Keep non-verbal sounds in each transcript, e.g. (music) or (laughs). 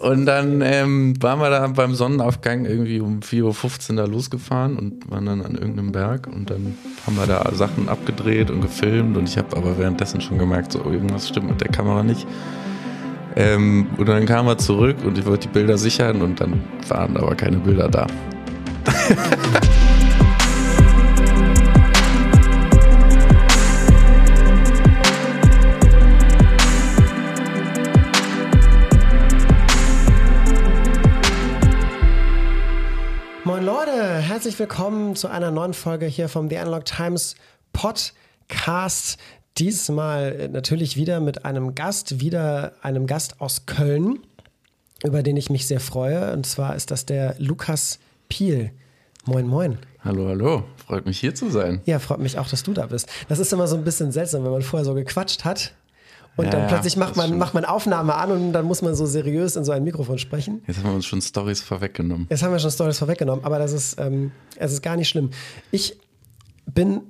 Und dann ähm, waren wir da beim Sonnenaufgang irgendwie um 4.15 Uhr da losgefahren und waren dann an irgendeinem Berg und dann haben wir da Sachen abgedreht und gefilmt und ich habe aber währenddessen schon gemerkt, so irgendwas stimmt mit der Kamera nicht. Ähm, und dann kamen wir zurück und ich wollte die Bilder sichern und dann waren aber keine Bilder da. (laughs) herzlich willkommen zu einer neuen Folge hier vom The Analog Times Podcast. Diesmal äh, natürlich wieder mit einem Gast, wieder einem Gast aus Köln, über den ich mich sehr freue. Und zwar ist das der Lukas Piel. Moin, moin. Hallo, hallo. Freut mich hier zu sein. Ja, freut mich auch, dass du da bist. Das ist immer so ein bisschen seltsam, wenn man vorher so gequatscht hat und ja, dann plötzlich macht man, macht man Aufnahme an und dann muss man so seriös in so ein Mikrofon sprechen. Jetzt haben wir uns schon Stories vorweggenommen. Jetzt haben wir schon Stories vorweggenommen, aber das ist, ähm, es ist gar nicht schlimm. Ich bin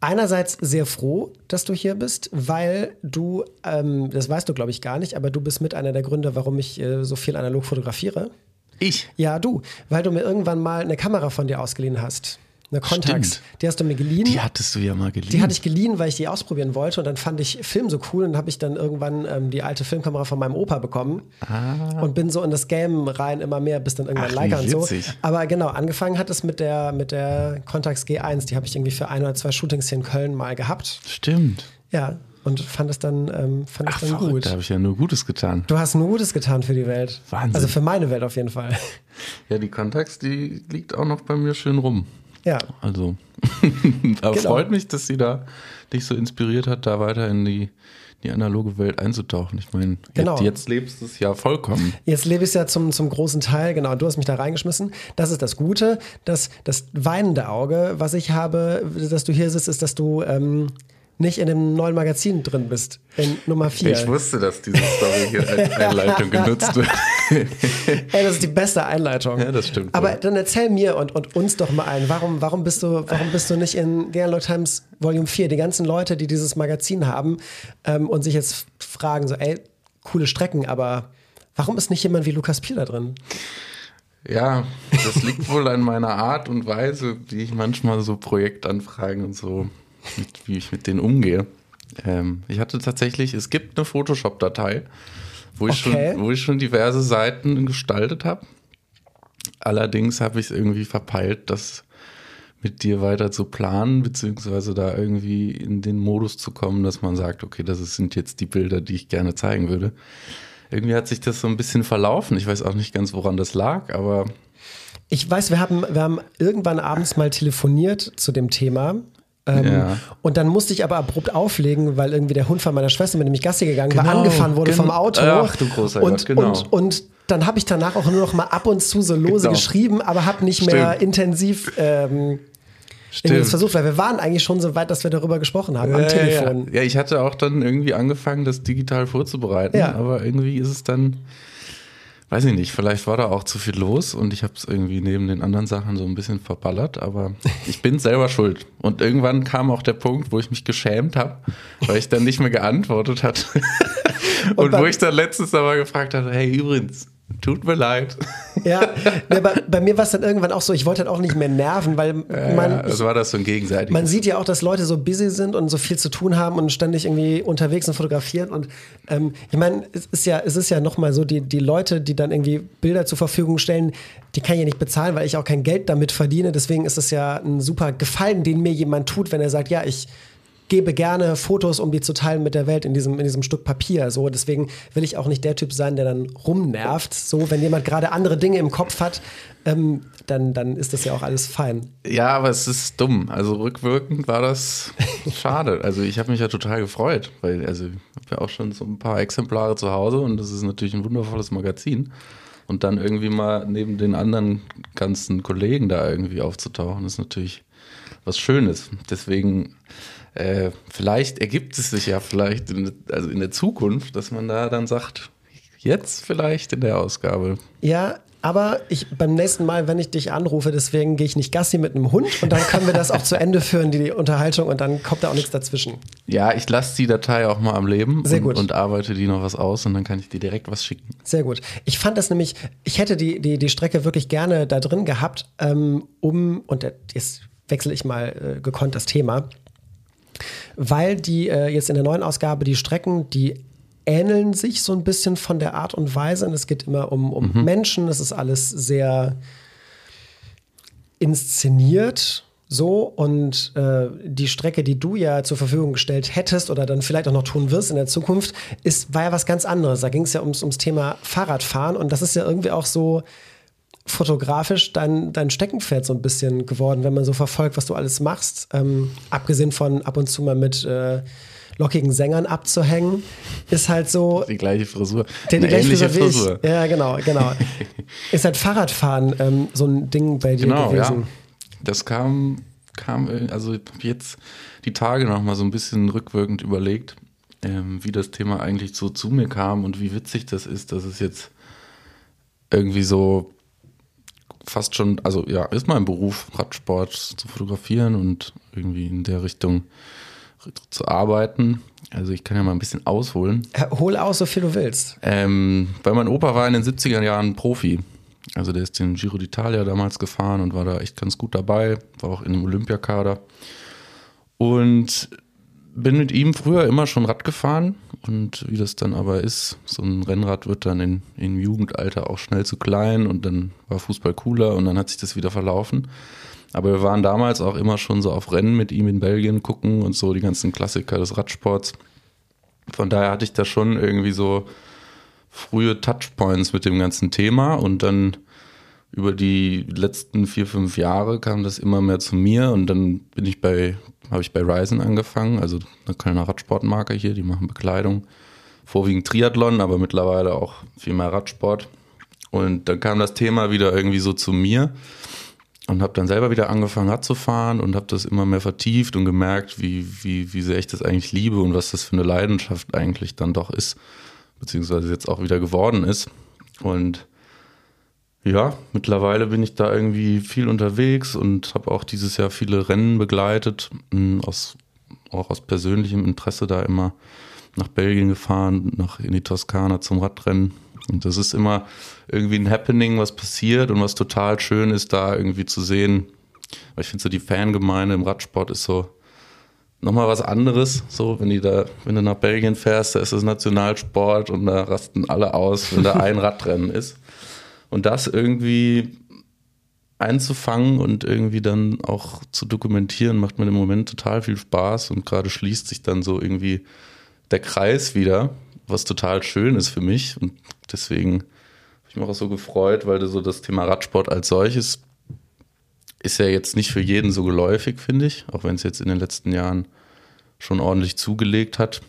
einerseits sehr froh, dass du hier bist, weil du, ähm, das weißt du glaube ich gar nicht, aber du bist mit einer der Gründe, warum ich äh, so viel analog fotografiere. Ich? Ja, du, weil du mir irgendwann mal eine Kamera von dir ausgeliehen hast eine Contax. Stimmt. Die hast du mir geliehen. Die hattest du ja mal geliehen. Die hatte ich geliehen, weil ich die ausprobieren wollte. Und dann fand ich Film so cool und habe ich dann irgendwann ähm, die alte Filmkamera von meinem Opa bekommen. Ah. Und bin so in das Game rein immer mehr, bis dann irgendwann Ach, Leica und so. Aber genau, angefangen hat es mit der, mit der Contax G1. Die habe ich irgendwie für ein oder zwei Shootings hier in Köln mal gehabt. Stimmt. Ja, und fand es dann, ähm, fand Ach, es dann gut. Da habe ich ja nur Gutes getan. Du hast nur Gutes getan für die Welt. Wahnsinn. Also für meine Welt auf jeden Fall. Ja, die Contax, die liegt auch noch bei mir schön rum. Ja. Also, (laughs) aber genau. freut mich, dass sie da dich so inspiriert hat, da weiter in die, die analoge Welt einzutauchen. Ich meine, genau. jetzt, jetzt, lebst du es ja vollkommen. Jetzt lebe ich es ja zum, zum großen Teil, genau, du hast mich da reingeschmissen. Das ist das Gute. Das, das weinende Auge, was ich habe, dass du hier sitzt, ist, dass du ähm, nicht in dem neuen Magazin drin bist, in Nummer 4. Ich wusste, dass diese Story hier als (laughs) Einleitung genutzt wird. (laughs) Ey, das ist die beste Einleitung. Ja, das stimmt. Aber dann erzähl mir und, und uns doch mal ein, warum, warum, bist du, warum bist du nicht in The Analog Times Volume 4? Die ganzen Leute, die dieses Magazin haben ähm, und sich jetzt fragen, so, ey, coole Strecken, aber warum ist nicht jemand wie Lukas Piel da drin? Ja, das liegt wohl an meiner Art und Weise, die ich manchmal so Projektanfragen und so mit, wie ich mit denen umgehe. Ähm, ich hatte tatsächlich, es gibt eine Photoshop-Datei, wo, ich okay. schon, wo ich schon diverse Seiten gestaltet habe. Allerdings habe ich es irgendwie verpeilt, das mit dir weiter zu planen, beziehungsweise da irgendwie in den Modus zu kommen, dass man sagt, okay, das sind jetzt die Bilder, die ich gerne zeigen würde. Irgendwie hat sich das so ein bisschen verlaufen. Ich weiß auch nicht ganz, woran das lag, aber. Ich weiß, wir haben, wir haben irgendwann abends mal telefoniert zu dem Thema ähm, ja. Und dann musste ich aber abrupt auflegen, weil irgendwie der Hund von meiner Schwester, mit dem ich Gassi gegangen genau, war, angefahren wurde vom Auto. Ach du großer und, Gott, genau. und, und dann habe ich danach auch nur noch mal ab und zu so lose genau. geschrieben, aber habe nicht Stimmt. mehr intensiv ähm, Stimmt. versucht, weil wir waren eigentlich schon so weit, dass wir darüber gesprochen haben, ja, am Telefon. Ja. ja, ich hatte auch dann irgendwie angefangen, das digital vorzubereiten, ja. aber irgendwie ist es dann weiß ich nicht, vielleicht war da auch zu viel los und ich habe es irgendwie neben den anderen Sachen so ein bisschen verballert, aber (laughs) ich bin selber schuld. Und irgendwann kam auch der Punkt, wo ich mich geschämt habe, weil ich dann nicht mehr geantwortet hatte. (laughs) und, und wo ich dann letztens aber gefragt hatte, hey übrigens, Tut mir leid. Ja, ja bei, bei, mir war es dann irgendwann auch so, ich wollte halt auch nicht mehr nerven, weil man. Ja, das war das so ein gegenseitig. Man sieht ja auch, dass Leute so busy sind und so viel zu tun haben und ständig irgendwie unterwegs und fotografieren. Und ähm, ich meine, es ist ja, es ist ja nochmal so, die, die Leute, die dann irgendwie Bilder zur Verfügung stellen, die kann ich ja nicht bezahlen, weil ich auch kein Geld damit verdiene. Deswegen ist es ja ein super Gefallen, den mir jemand tut, wenn er sagt, ja, ich gebe gerne Fotos, um die zu teilen mit der Welt in diesem, in diesem Stück Papier. So, deswegen will ich auch nicht der Typ sein, der dann rumnervt. So, wenn jemand gerade andere Dinge im Kopf hat, ähm, dann, dann ist das ja auch alles fein. Ja, aber es ist dumm. Also rückwirkend war das schade. Also ich habe mich ja total gefreut, weil also ich habe ja auch schon so ein paar Exemplare zu Hause und das ist natürlich ein wundervolles Magazin. Und dann irgendwie mal neben den anderen ganzen Kollegen da irgendwie aufzutauchen, ist natürlich was Schönes. Deswegen äh, vielleicht ergibt es sich ja vielleicht in, also in der Zukunft, dass man da dann sagt, jetzt vielleicht in der Ausgabe. Ja, Aber ich beim nächsten Mal, wenn ich dich anrufe, deswegen gehe ich nicht Gassi mit einem Hund und dann können wir das auch zu Ende führen, die Unterhaltung, und dann kommt da auch nichts dazwischen. Ja, ich lasse die Datei auch mal am Leben Sehr und, gut. und arbeite die noch was aus und dann kann ich dir direkt was schicken. Sehr gut. Ich fand das nämlich, ich hätte die, die, die Strecke wirklich gerne da drin gehabt, ähm, um, und jetzt wechsle ich mal äh, gekonnt das Thema, weil die äh, jetzt in der neuen Ausgabe die Strecken, die ähneln sich so ein bisschen von der Art und Weise. Und es geht immer um, um Menschen, es ist alles sehr inszeniert. So, und äh, die Strecke, die du ja zur Verfügung gestellt hättest oder dann vielleicht auch noch tun wirst in der Zukunft, ist, war ja was ganz anderes. Da ging es ja ums, ums Thema Fahrradfahren und das ist ja irgendwie auch so fotografisch dein, dein Steckenpferd so ein bisschen geworden, wenn man so verfolgt, was du alles machst. Ähm, abgesehen von ab und zu mal mit äh, lockigen Sängern abzuhängen, ist halt so. Die gleiche Frisur. Der die Eine gleiche Frisur Frisur. Ja, genau, genau. (laughs) ist halt Fahrradfahren ähm, so ein Ding bei dir Genau, gewesen. ja. Das kam, kam, also jetzt die Tage noch mal so ein bisschen rückwirkend überlegt, ähm, wie das Thema eigentlich so zu mir kam und wie witzig das ist, dass es jetzt irgendwie so fast schon, also ja, ist mein Beruf, Radsport zu fotografieren und irgendwie in der Richtung zu arbeiten. Also ich kann ja mal ein bisschen ausholen. Äh, Hol aus, so viel du willst. Ähm, weil mein Opa war in den 70er Jahren Profi. Also der ist den Giro d'Italia damals gefahren und war da echt ganz gut dabei, war auch in dem Olympiakader. Und bin mit ihm früher immer schon Rad gefahren und wie das dann aber ist, so ein Rennrad wird dann in, im Jugendalter auch schnell zu klein und dann war Fußball cooler und dann hat sich das wieder verlaufen. Aber wir waren damals auch immer schon so auf Rennen mit ihm in Belgien gucken und so die ganzen Klassiker des Radsports. Von daher hatte ich da schon irgendwie so frühe Touchpoints mit dem ganzen Thema und dann über die letzten vier, fünf Jahre kam das immer mehr zu mir und dann bin ich bei, habe ich bei Ryzen angefangen, also eine kleine Radsportmarke hier, die machen Bekleidung, vorwiegend Triathlon, aber mittlerweile auch viel mehr Radsport. Und dann kam das Thema wieder irgendwie so zu mir und habe dann selber wieder angefangen Rad zu fahren und habe das immer mehr vertieft und gemerkt, wie, wie, wie sehr ich das eigentlich liebe und was das für eine Leidenschaft eigentlich dann doch ist, beziehungsweise jetzt auch wieder geworden ist. Und ja, mittlerweile bin ich da irgendwie viel unterwegs und habe auch dieses Jahr viele Rennen begleitet, mh, aus, auch aus persönlichem Interesse da immer nach Belgien gefahren, nach in die Toskana zum Radrennen. Und das ist immer irgendwie ein Happening, was passiert und was total schön ist, da irgendwie zu sehen. Weil ich finde so die Fangemeinde im Radsport ist so nochmal was anderes. So, wenn die da, wenn du nach Belgien fährst, da ist das Nationalsport und da rasten alle aus, wenn da ein (laughs) Radrennen ist. Und das irgendwie einzufangen und irgendwie dann auch zu dokumentieren, macht mir im Moment total viel Spaß und gerade schließt sich dann so irgendwie der Kreis wieder, was total schön ist für mich und deswegen habe ich mich auch so gefreut, weil so das Thema Radsport als solches ist ja jetzt nicht für jeden so geläufig, finde ich, auch wenn es jetzt in den letzten Jahren schon ordentlich zugelegt hat.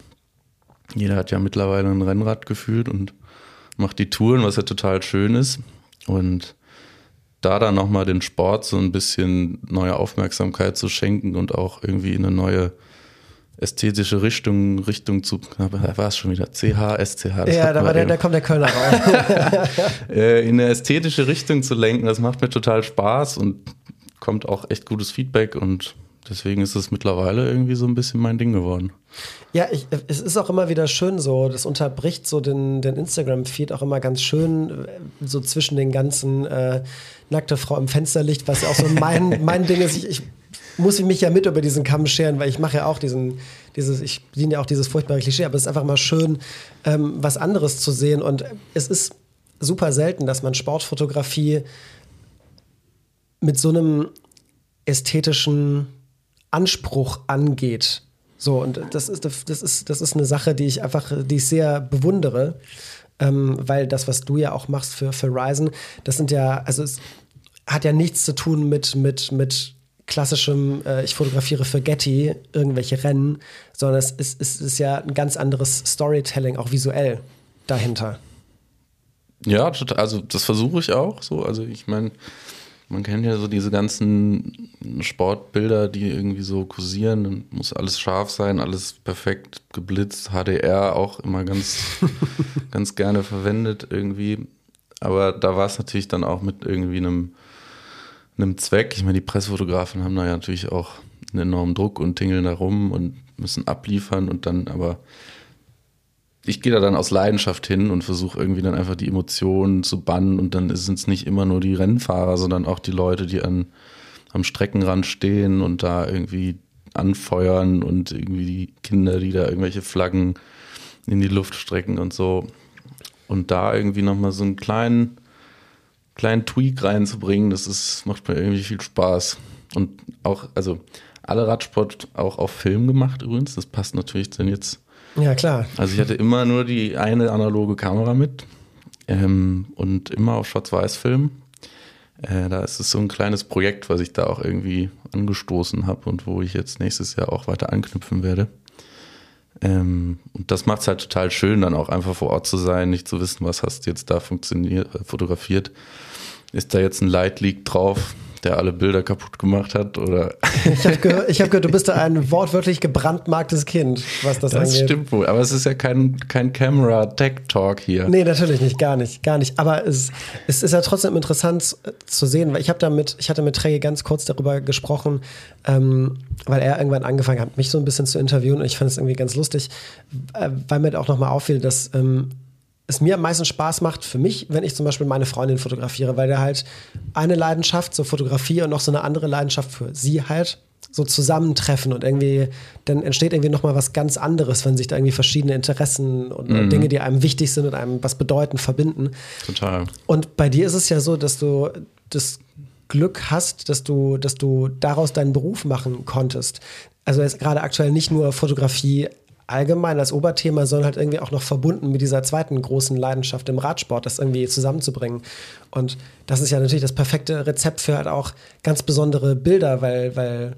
Jeder hat ja mittlerweile ein Rennrad gefühlt und macht die Touren, was ja total schön ist. Und da dann nochmal den Sport so ein bisschen neue Aufmerksamkeit zu schenken und auch irgendwie in eine neue ästhetische Richtung, Richtung zu, da war es schon wieder, CH, SCH. Ja, da, war der, da kommt der Kölner raus. (laughs) Äh, in eine ästhetische Richtung zu lenken, das macht mir total Spaß und kommt auch echt gutes Feedback und deswegen ist es mittlerweile irgendwie so ein bisschen mein Ding geworden. Ja, ich, es ist auch immer wieder schön so, das unterbricht so den, den Instagram-Feed auch immer ganz schön, äh, so zwischen den ganzen äh, nackte Frau im Fensterlicht, was ja auch so mein, (laughs) mein Ding ist. Ich, ich muss mich ja mit über diesen Kamm scheren, weil ich mache ja auch diesen, dieses, ich bediene ja auch dieses furchtbare Klischee, aber es ist einfach mal schön, ähm, was anderes zu sehen und es ist super selten, dass man Sportfotografie mit so einem ästhetischen Anspruch angeht. So, und das ist, das ist, das ist eine Sache, die ich einfach, die ich sehr bewundere, ähm, weil das, was du ja auch machst für, Ryzen, das sind ja, also es hat ja nichts zu tun mit, mit, mit klassischem, äh, ich fotografiere für Getty irgendwelche Rennen, sondern es ist, es ist ja ein ganz anderes Storytelling, auch visuell dahinter. Ja, also das versuche ich auch so. Also ich meine, man kennt ja so diese ganzen Sportbilder, die irgendwie so kursieren. Dann muss alles scharf sein, alles perfekt geblitzt, HDR auch immer ganz, (laughs) ganz gerne verwendet irgendwie. aber da war es natürlich dann auch mit irgendwie einem, einem Zweck. Ich meine, die Pressfotografen haben da ja natürlich auch einen enormen Druck und tingeln da rum und müssen abliefern und dann aber ich gehe da dann aus Leidenschaft hin und versuche irgendwie dann einfach die Emotionen zu bannen und dann sind es nicht immer nur die Rennfahrer, sondern auch die Leute, die an, am Streckenrand stehen und da irgendwie anfeuern und irgendwie die Kinder, die da irgendwelche Flaggen in die Luft strecken und so. Und da irgendwie nochmal so einen kleinen, kleinen Tweak reinzubringen, das ist, macht mir irgendwie viel Spaß. Und auch, also alle Radsport auch auf Film gemacht übrigens, das passt natürlich dann jetzt ja, klar. Also ich hatte immer nur die eine analoge Kamera mit ähm, und immer auf Schwarz-Weiß-Film. Äh, da ist es so ein kleines Projekt, was ich da auch irgendwie angestoßen habe und wo ich jetzt nächstes Jahr auch weiter anknüpfen werde. Ähm, und das macht es halt total schön, dann auch einfach vor Ort zu sein, nicht zu wissen, was hast du jetzt da funktioniert, äh, fotografiert. Ist da jetzt ein Light Leak drauf? Der alle Bilder kaputt gemacht hat? Oder? Ich habe gehört, hab gehört, du bist da ein wortwörtlich gebrandmarktes Kind, was das, das angeht. Das stimmt wohl, aber es ist ja kein, kein Camera-Tech-Talk hier. Nee, natürlich nicht, gar nicht, gar nicht. Aber es, es ist ja trotzdem interessant zu sehen, weil ich habe damit, ich hatte mit Trey ganz kurz darüber gesprochen, ähm, weil er irgendwann angefangen hat, mich so ein bisschen zu interviewen und ich fand es irgendwie ganz lustig, äh, weil mir auch nochmal auffiel, dass ähm, es mir am meisten Spaß macht für mich, wenn ich zum Beispiel meine Freundin fotografiere, weil der halt eine Leidenschaft zur Fotografie und noch so eine andere Leidenschaft für sie halt so zusammentreffen und irgendwie dann entsteht irgendwie noch mal was ganz anderes, wenn sich da irgendwie verschiedene Interessen und mhm. Dinge, die einem wichtig sind und einem was bedeuten, verbinden. Total. Und bei dir ist es ja so, dass du das Glück hast, dass du, dass du daraus deinen Beruf machen konntest. Also jetzt gerade aktuell nicht nur Fotografie allgemein als Oberthema, sondern halt irgendwie auch noch verbunden mit dieser zweiten großen Leidenschaft im Radsport, das irgendwie zusammenzubringen. Und das ist ja natürlich das perfekte Rezept für halt auch ganz besondere Bilder, weil, weil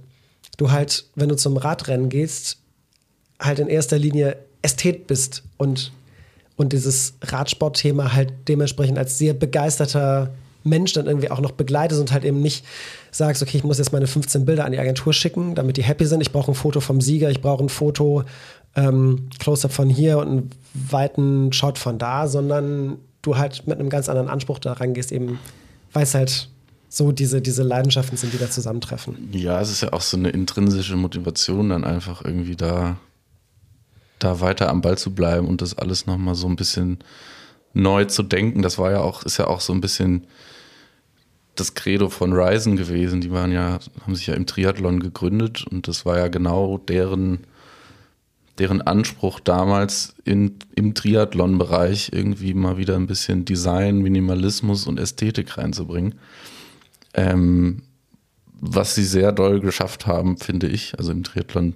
du halt, wenn du zum Radrennen gehst, halt in erster Linie Ästhet bist und, und dieses Radsportthema halt dementsprechend als sehr begeisterter Mensch dann irgendwie auch noch begleitest und halt eben nicht sagst, okay, ich muss jetzt meine 15 Bilder an die Agentur schicken, damit die happy sind. Ich brauche ein Foto vom Sieger, ich brauche ein Foto ähm, Close-up von hier und einen weiten Shot von da, sondern du halt mit einem ganz anderen Anspruch da rangehst, eben, weil es halt so diese, diese Leidenschaften sind, die da zusammentreffen. Ja, es ist ja auch so eine intrinsische Motivation, dann einfach irgendwie da, da weiter am Ball zu bleiben und das alles nochmal so ein bisschen neu zu denken. Das war ja auch, ist ja auch so ein bisschen das Credo von Ryzen gewesen. Die waren ja, haben sich ja im Triathlon gegründet und das war ja genau deren deren Anspruch damals in, im Triathlon-Bereich irgendwie mal wieder ein bisschen Design, Minimalismus und Ästhetik reinzubringen. Ähm, was sie sehr doll geschafft haben, finde ich. Also im Triathlon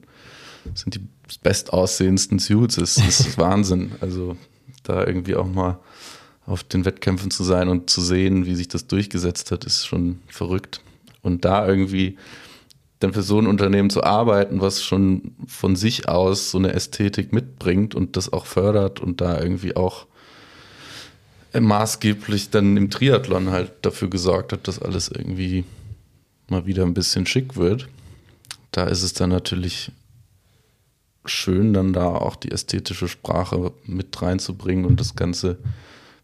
sind die bestaussehendsten Suits. Es ist (laughs) Wahnsinn. Also da irgendwie auch mal auf den Wettkämpfen zu sein und zu sehen, wie sich das durchgesetzt hat, ist schon verrückt. Und da irgendwie dann für so ein Unternehmen zu arbeiten, was schon von sich aus so eine Ästhetik mitbringt und das auch fördert und da irgendwie auch maßgeblich dann im Triathlon halt dafür gesorgt hat, dass alles irgendwie mal wieder ein bisschen schick wird. Da ist es dann natürlich schön, dann da auch die ästhetische Sprache mit reinzubringen und das Ganze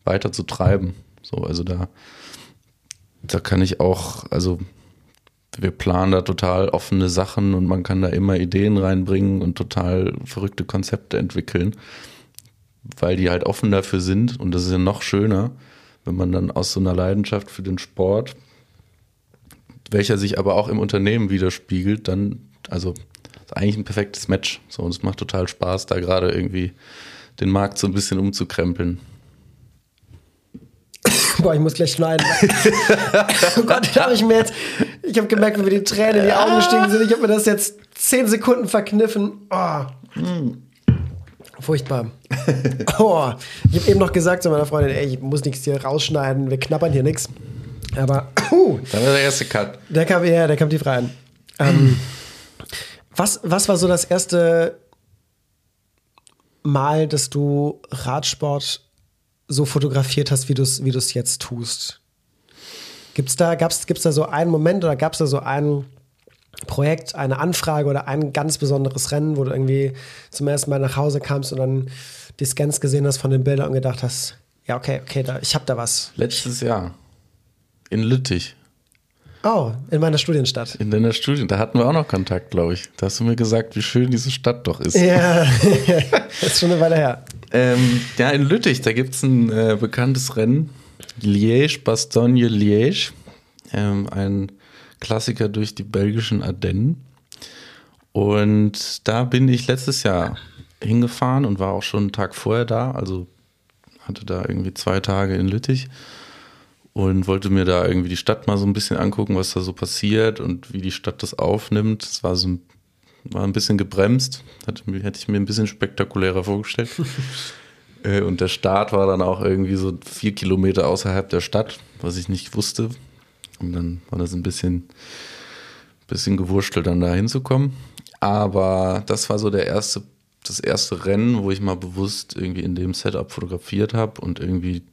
weiter zu treiben. So, also da, da kann ich auch, also wir planen da total offene Sachen und man kann da immer Ideen reinbringen und total verrückte Konzepte entwickeln, weil die halt offen dafür sind. Und das ist ja noch schöner, wenn man dann aus so einer Leidenschaft für den Sport, welcher sich aber auch im Unternehmen widerspiegelt, dann, also ist eigentlich ein perfektes Match. So, und es macht total Spaß, da gerade irgendwie den Markt so ein bisschen umzukrempeln. Boah, ich muss gleich schneiden. (laughs) oh Gott, da habe ich mir jetzt. Ich habe gemerkt, wie mir die Tränen in die Augen gestiegen sind. Ich habe mir das jetzt zehn Sekunden verkniffen. Oh. Mm. Furchtbar. (laughs) Oh. Ich habe eben noch gesagt zu meiner Freundin, ey, ich muss nichts hier rausschneiden, wir knappern hier nichts. Aber. Uh, Dann war der erste Cut. Der kam, ja, der kam tief rein. Ähm, was, was war so das erste Mal, dass du Radsport so fotografiert hast, wie du es wie jetzt tust. Gibt's da, gab's, da so einen Moment oder gab es da so ein Projekt, eine Anfrage oder ein ganz besonderes Rennen, wo du irgendwie zum ersten Mal nach Hause kamst und dann die Scans gesehen hast von den Bildern und gedacht hast, Ja, okay, okay, da, ich habe da was. Letztes Jahr. In Lüttich. Oh, in meiner Studienstadt. In deiner Studien. Da hatten wir auch noch Kontakt, glaube ich. Da hast du mir gesagt, wie schön diese Stadt doch ist. Ja, (laughs) das ist schon eine Weile her. Ähm, ja, in Lüttich, da gibt es ein äh, bekanntes Rennen. Liège, Bastogne, Liège. Ähm, ein Klassiker durch die belgischen Ardennen. Und da bin ich letztes Jahr hingefahren und war auch schon einen Tag vorher da. Also hatte da irgendwie zwei Tage in Lüttich und wollte mir da irgendwie die Stadt mal so ein bisschen angucken, was da so passiert und wie die Stadt das aufnimmt. Es war so ein, war ein bisschen gebremst, hatte, hätte ich mir ein bisschen spektakulärer vorgestellt. (laughs) Äh, und der Start war dann auch irgendwie so vier Kilometer außerhalb der Stadt, was ich nicht wusste. Und dann war das ein bisschen, bisschen gewurstelt, dann da hinzukommen. Aber das war so der erste das erste Rennen, wo ich mal bewusst irgendwie in dem Setup fotografiert habe und irgendwie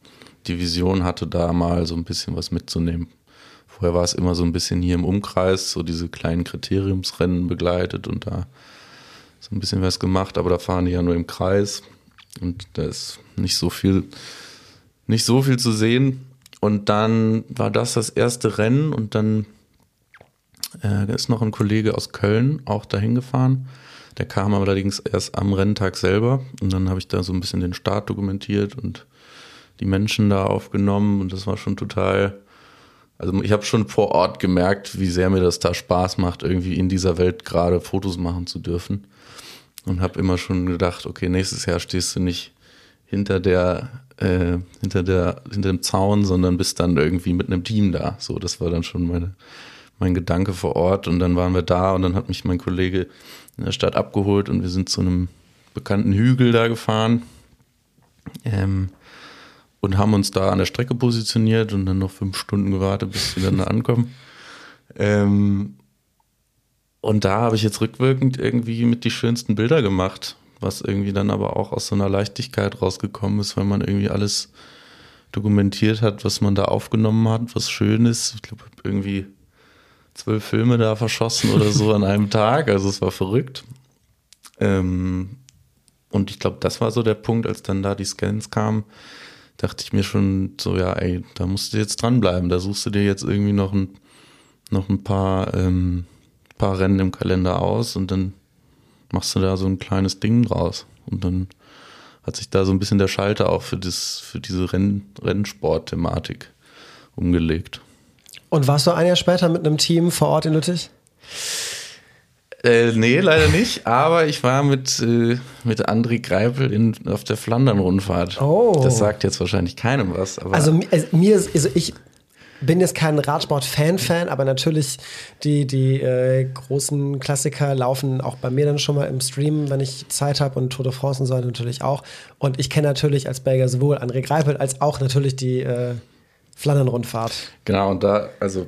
die Vision hatte, da mal so ein bisschen was mitzunehmen. Vorher war es immer so ein bisschen hier im Umkreis, so diese kleinen Kriteriumsrennen begleitet und da so ein bisschen was gemacht, aber da fahren die ja nur im Kreis und da ist nicht so viel, nicht so viel zu sehen. Und dann war das das erste Rennen und dann äh, ist noch ein Kollege aus Köln auch dahin gefahren der kam allerdings erst am Renntag selber und dann habe ich da so ein bisschen den Start dokumentiert und die Menschen da aufgenommen und das war schon total, also ich habe schon vor Ort gemerkt, wie sehr mir das da Spaß macht, irgendwie in dieser Welt gerade Fotos machen zu dürfen. Und habe immer schon gedacht, okay, nächstes Jahr stehst du nicht hinter der äh, hinter der hinter dem Zaun, sondern bist dann irgendwie mit einem Team da. So, das war dann schon meine mein Gedanke vor Ort. Und dann waren wir da und dann hat mich mein Kollege in der Stadt abgeholt und wir sind zu einem bekannten Hügel da gefahren. Ähm, und haben uns da an der Strecke positioniert und dann noch fünf Stunden gewartet, bis wir dann da ankommen. Ähm, und da habe ich jetzt rückwirkend irgendwie mit die schönsten Bilder gemacht, was irgendwie dann aber auch aus so einer Leichtigkeit rausgekommen ist, weil man irgendwie alles dokumentiert hat, was man da aufgenommen hat, was schön ist. Ich glaube, irgendwie zwölf Filme da verschossen oder so an einem Tag. Also es war verrückt. Ähm, und ich glaube, das war so der Punkt, als dann da die Scans kamen, dachte ich mir schon so, ja, ey, da musst du jetzt dranbleiben. Da suchst du dir jetzt irgendwie noch ein, noch ein paar, ähm, paar Rennen im Kalender aus und dann machst du da so ein kleines Ding draus. Und dann hat sich da so ein bisschen der Schalter auch für, das, für diese Renn, Rennsport-Thematik umgelegt. Und warst du ein Jahr später mit einem Team vor Ort in Lüttich? Äh, nee, leider nicht. Aber ich war mit, äh, mit André Greipel in, auf der Flandern-Rundfahrt. Oh. Das sagt jetzt wahrscheinlich keinem was. also, also mir ist, also ich bin jetzt kein Radsport-Fan-Fan, aber natürlich die, die äh, großen Klassiker laufen auch bei mir dann schon mal im Stream, wenn ich Zeit habe und Tour de France und so natürlich auch. Und ich kenne natürlich als Belgier sowohl André Greipel als auch natürlich die äh, Flandern-Rundfahrt. Genau, und da, also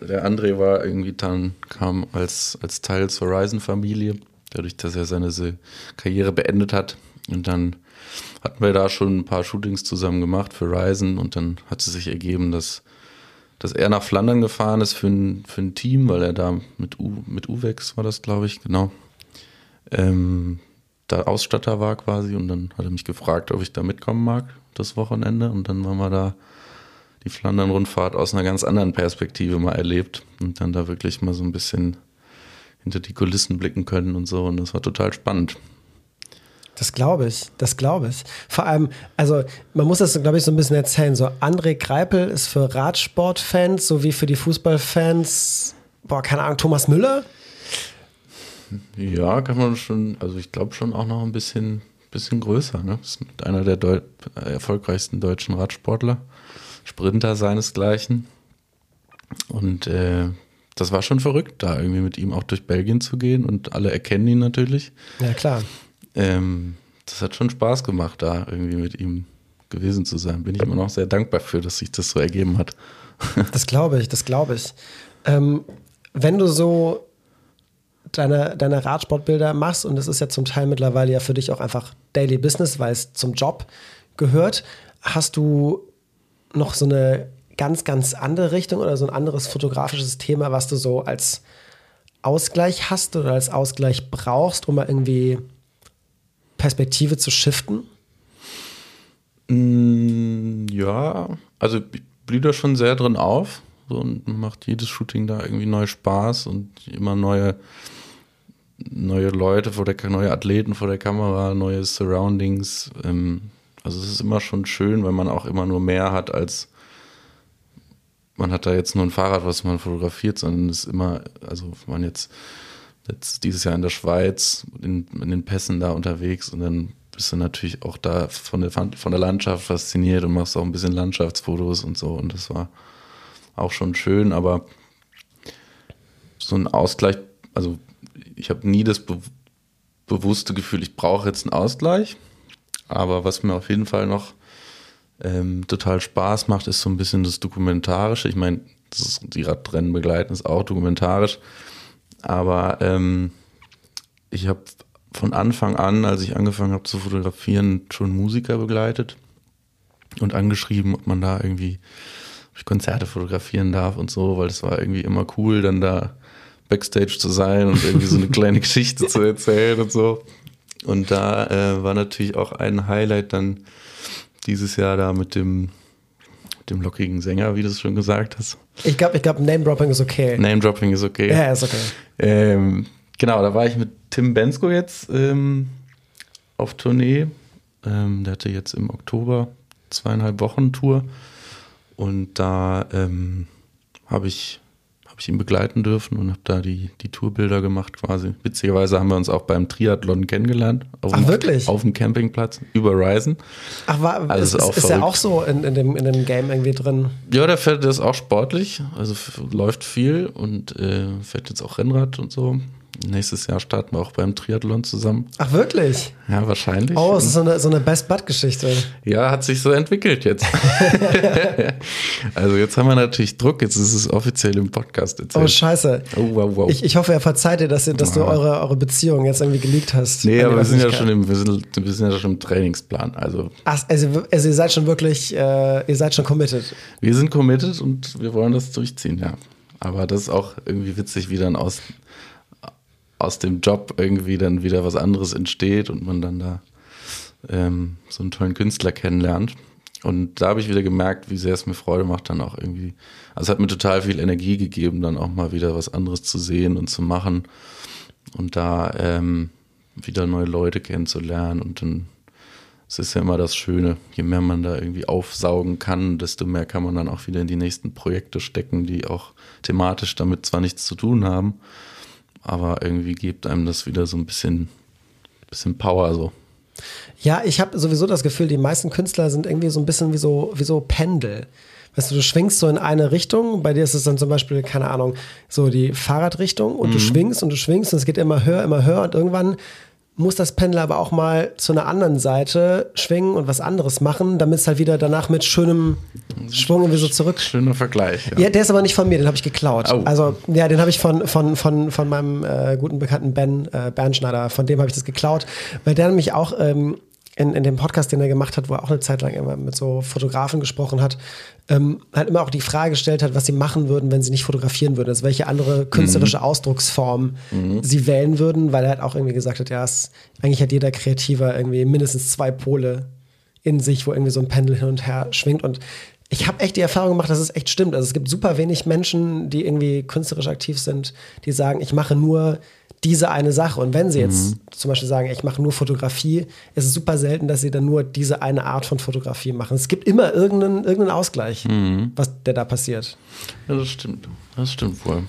der André war irgendwie dann, kam als, als Teil zur Ryzen-Familie, dadurch, dass er seine Karriere beendet hat. Und dann hatten wir da schon ein paar Shootings zusammen gemacht für Ryzen und dann hat es sich ergeben, dass, dass er nach Flandern gefahren ist für ein, für ein Team, weil er da mit, U, mit Uwex war das, glaube ich, genau. Ähm, da Ausstatter war quasi und dann hat er mich gefragt, ob ich da mitkommen mag, das Wochenende. Und dann waren wir da die Flandern-Rundfahrt aus einer ganz anderen Perspektive mal erlebt und dann da wirklich mal so ein bisschen hinter die Kulissen blicken können und so. Und das war total spannend. Das glaube ich, das glaube ich. Vor allem, also man muss das, glaube ich, so ein bisschen erzählen. So, André Greipel ist für Radsportfans sowie für die Fußballfans, boah, keine Ahnung, Thomas Müller? Ja, kann man schon, also ich glaube schon auch noch ein bisschen, bisschen größer. Ne? Ist einer der Deu erfolgreichsten deutschen Radsportler. Sprinter seinesgleichen. Und äh, das war schon verrückt, da irgendwie mit ihm auch durch Belgien zu gehen und alle erkennen ihn natürlich. Ja, klar. Ähm, das hat schon Spaß gemacht, da irgendwie mit ihm gewesen zu sein. Bin ich immer noch sehr dankbar für, dass sich das so ergeben hat. (laughs) Das glaube ich, das glaube ich. Ähm, wenn du so deine, deine Radsportbilder machst, und das ist ja zum Teil mittlerweile ja für dich auch einfach Daily Business, weil es zum Job gehört, hast du noch so eine ganz, ganz andere Richtung oder so ein anderes fotografisches Thema, was du so als Ausgleich hast oder als Ausgleich brauchst, um mal irgendwie Perspektive zu shiften? Mm, ja, also ich blühe da schon sehr drin auf so, und macht jedes Shooting da irgendwie neu Spaß und immer neue, neue Leute vor der neue Athleten vor der Kamera, neue Surroundings. Ähm, also es ist immer schon schön, weil man auch immer nur mehr hat als man hat da jetzt nur ein Fahrrad, was man fotografiert, sondern es ist immer, also man jetzt, jetzt dieses Jahr in der Schweiz, in, in den Pässen da unterwegs und dann bist du natürlich auch da von der, von der Landschaft fasziniert und machst auch ein bisschen Landschaftsfotos und so. Und das war auch schon schön, aber so ein Ausgleich, also ich habe nie das be bewusste Gefühl, ich brauche jetzt einen Ausgleich. Aber was mir auf jeden Fall noch ähm, total Spaß macht, ist so ein bisschen das Dokumentarische. Ich meine, die Radrennen begleiten ist auch dokumentarisch. Aber ähm, ich habe von Anfang an, als ich angefangen habe zu fotografieren, schon Musiker begleitet und angeschrieben, ob man da irgendwie Konzerte fotografieren darf und so, weil es war irgendwie immer cool, dann da Backstage zu sein und irgendwie so eine (laughs) kleine Geschichte zu erzählen und so. Und da äh, war natürlich auch ein Highlight dann dieses Jahr da mit dem, dem lockigen Sänger, wie du es schon gesagt hast. Ich glaube, ich glaub, Name-Dropping ist okay. Name-Dropping ist okay. Ja, ist okay. Ähm, genau, da war ich mit Tim Bensko jetzt ähm, auf Tournee. Ähm, der hatte jetzt im Oktober zweieinhalb Wochen Tour. Und da ähm, habe ich, hab ich ihn begleiten dürfen und habe da die, die Tourbilder gemacht quasi. Witzigerweise haben wir uns auch beim Triathlon kennengelernt. Ach, dem, wirklich? Auf dem Campingplatz über Ryzen. Ach, war, also ist, ist, ist er auch so in, in, dem, in dem Game irgendwie drin? Ja, der fährt das auch sportlich, also läuft viel und äh, fährt jetzt auch Rennrad und so. Nächstes Jahr starten wir auch beim Triathlon zusammen. Ach, wirklich? Ja, wahrscheinlich. Oh, es ist so eine, so eine Best-Bud-Geschichte. Ja, hat sich so entwickelt jetzt. (laughs) also jetzt haben wir natürlich Druck, jetzt ist es offiziell im Podcast erzählt. Oh, scheiße. Oh, wow, wow. Ich, ich hoffe, er verzeiht dir, dass, dass du eure, eure Beziehung jetzt irgendwie geleakt hast. Nee, aber wir sind, ja schon im, wir, sind, wir sind ja schon im Trainingsplan. Also, Ach, also, also ihr seid schon wirklich, äh, ihr seid schon committed. Wir sind committed und wir wollen das durchziehen, ja. Aber das ist auch irgendwie witzig, wie dann aus aus dem Job irgendwie dann wieder was anderes entsteht und man dann da ähm, so einen tollen Künstler kennenlernt. Und da habe ich wieder gemerkt, wie sehr es mir Freude macht, dann auch irgendwie. Also es hat mir total viel Energie gegeben, dann auch mal wieder was anderes zu sehen und zu machen und da ähm, wieder neue Leute kennenzulernen. Und dann es ist ja immer das Schöne, je mehr man da irgendwie aufsaugen kann, desto mehr kann man dann auch wieder in die nächsten Projekte stecken, die auch thematisch damit zwar nichts zu tun haben, aber irgendwie gibt einem das wieder so ein bisschen, bisschen Power so. Ja, ich habe sowieso das Gefühl, die meisten Künstler sind irgendwie so ein bisschen wie so, wie so Pendel. Weißt du, du schwingst so in eine Richtung, bei dir ist es dann zum Beispiel, keine Ahnung, so die Fahrradrichtung und mhm. du schwingst und du schwingst und es geht immer höher, immer höher und irgendwann muss das Pendel aber auch mal zu einer anderen Seite schwingen und was anderes machen, damit es halt wieder danach mit schönem Schwung irgendwie so zurück. Schöner Vergleich. Ja, ja der ist aber nicht von mir, den habe ich geklaut. Oh. Also, ja, den habe ich von, von, von, von meinem äh, guten Bekannten Ben äh, Bernschneider, von dem habe ich das geklaut, weil der nämlich auch ähm, in, in dem Podcast, den er gemacht hat, wo er auch eine Zeit lang immer mit so Fotografen gesprochen hat, ähm, halt immer auch die Frage gestellt hat, was sie machen würden, wenn sie nicht fotografieren würden. Also welche andere künstlerische mhm. Ausdrucksform mhm. sie wählen würden, weil er halt auch irgendwie gesagt hat, ja, es, eigentlich hat jeder Kreativer irgendwie mindestens zwei Pole in sich, wo irgendwie so ein Pendel hin und her schwingt und ich habe echt die Erfahrung gemacht, dass es echt stimmt. Also es gibt super wenig Menschen, die irgendwie künstlerisch aktiv sind, die sagen, ich mache nur diese eine Sache. Und wenn sie jetzt mhm. zum Beispiel sagen, ich mache nur Fotografie, ist es super selten, dass sie dann nur diese eine Art von Fotografie machen. Es gibt immer irgendeinen, irgendeinen Ausgleich, mhm. was der da passiert. Ja, das stimmt. Das stimmt wohl.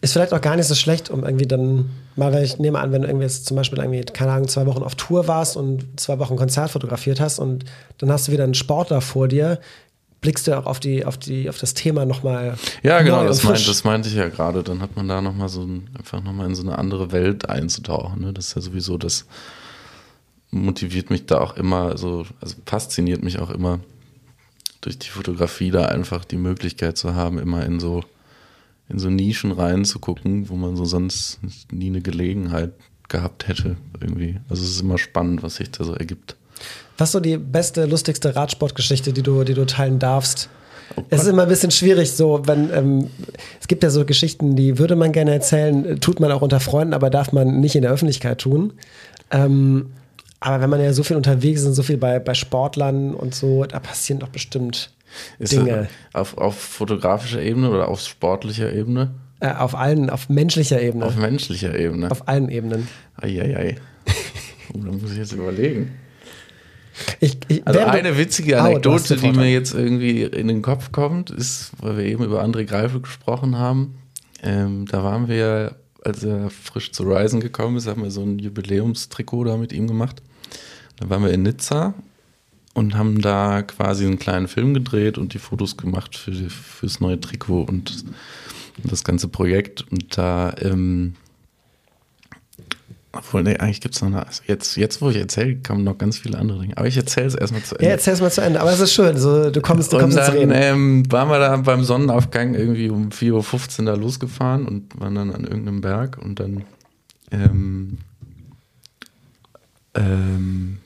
Ist vielleicht auch gar nicht so schlecht, um irgendwie dann mal, weil ich nehme an, wenn du irgendwie jetzt zum Beispiel irgendwie, keine Ahnung, zwei Wochen auf Tour warst und zwei Wochen Konzert fotografiert hast und dann hast du wieder einen Sportler vor dir, blickst du auch auf die, auf die, auf das Thema nochmal. Ja, genau, das, meint, das meinte ich ja gerade. Dann hat man da nochmal so ein, einfach nochmal in so eine andere Welt einzutauchen. Ne? Das ist ja sowieso, das motiviert mich da auch immer, so, also fasziniert mich auch immer durch die Fotografie da einfach die Möglichkeit zu haben, immer in so, in so Nischen reinzugucken, wo man so sonst nie eine Gelegenheit gehabt hätte irgendwie. Also es ist immer spannend, was sich da so ergibt. Was ist so die beste, lustigste Radsportgeschichte, die du, die du teilen darfst? Oh es ist immer ein bisschen schwierig, so wenn ähm, es gibt ja so Geschichten, die würde man gerne erzählen, tut man auch unter Freunden, aber darf man nicht in der Öffentlichkeit tun. Ähm, Aber wenn man ja so viel unterwegs ist und so viel bei, bei Sportlern und so, da passieren doch bestimmt Ist Dinge. auf, auf fotografischer Ebene oder auf sportlicher Ebene? Äh, auf allen, auf menschlicher Ebene. Auf menschlicher Ebene. Auf allen Ebenen. Eieiei. oh, da muss ich jetzt überlegen. Ich, ich, Also eine witzige Anekdote, die mir jetzt irgendwie in den Kopf kommt, ist, weil wir eben über André Greifel gesprochen haben. Ähm, da waren wir, ja, als er frisch zu Ryzen gekommen ist, haben wir so ein Jubiläumstrikot da mit ihm gemacht. Dann waren wir in Nizza und haben da quasi einen kleinen Film gedreht und die Fotos gemacht für fürs neue Trikot und das ganze Projekt. Und da, ähm, obwohl, nee, eigentlich gibt es noch eine, also jetzt, jetzt, wo ich erzähle, kommen noch ganz viele andere Dinge. Aber ich erzähle es erstmal zu Ende. Ja, erzähl's mal zu Ende. Aber es ist schön. So, du kommst, du und kommst ins dann Reden. ähm, waren wir da beim Sonnenaufgang irgendwie um 4.15 Uhr da losgefahren und waren dann an irgendeinem Berg und dann ähm, ähm,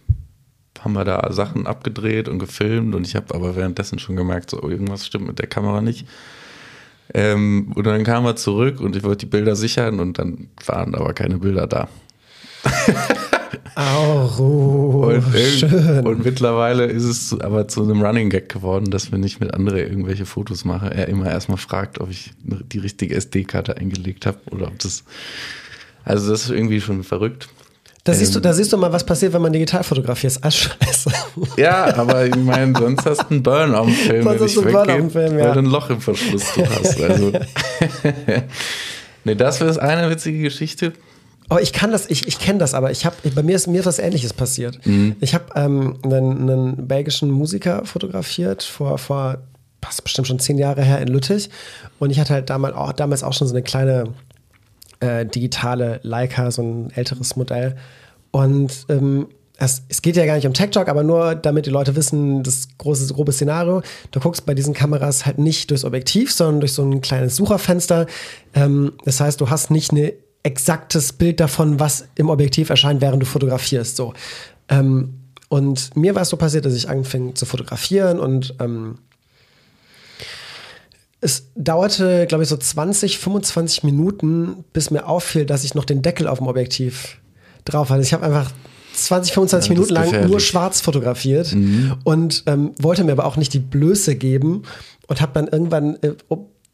haben wir da Sachen abgedreht und gefilmt und ich habe aber währenddessen schon gemerkt, so oh, irgendwas stimmt mit der Kamera nicht. Ähm, und dann kamen wir zurück und ich wollte die Bilder sichern und dann waren aber keine Bilder da. (laughs) Auch oh, Und, schön. und mittlerweile ist es aber zu einem Running Gag geworden, dass wenn ich mit anderen irgendwelche Fotos mache, er immer erstmal fragt, ob ich die richtige SD-Karte eingelegt habe oder ob das. Also das ist irgendwie schon verrückt. da, siehst du, ähm, da siehst du mal, was passiert, wenn man digital fotografiert. Ist alles scheiße. Ja, aber ich meine, sonst hast du einen Burn am Film, Sonst hast nicht du einen Burn am weggeht, Film, weil ja. du ein Loch im Verschluss du hast. Also. (laughs) nee, das wäre eine witzige Geschichte. Oh, ich kann das, ich, ich kenne das, aber ich habe, bei mir ist mir ist was Ähnliches passiert. Mhm. Ich habe ähm, einen, einen belgischen Musiker fotografiert vor, vor passt bestimmt schon zehn Jahre her in Lüttich und ich hatte halt damals auch, damals auch schon so eine kleine äh, digitale Leica, so ein älteres Modell und ähm, es, es geht ja gar nicht um Tech Talk, aber nur damit die Leute wissen, das große, grobe Szenario. Du guckst bei diesen Kameras halt nicht durchs Objektiv, sondern durch so ein kleines Sucherfenster. Ähm, das heißt, du hast nicht ein exaktes Bild davon, was im Objektiv erscheint, während du fotografierst. So. Ähm, und mir war es so passiert, dass ich anfing zu fotografieren und ähm, es dauerte, glaube ich, so 20, 25 Minuten, bis mir auffiel, dass ich noch den Deckel auf dem Objektiv drauf hatte. Ich habe einfach 20, 25 Ja, Minuten lang nur schwarz fotografiert und ähm, wollte mir aber auch nicht die Blöße geben und habe dann irgendwann, äh,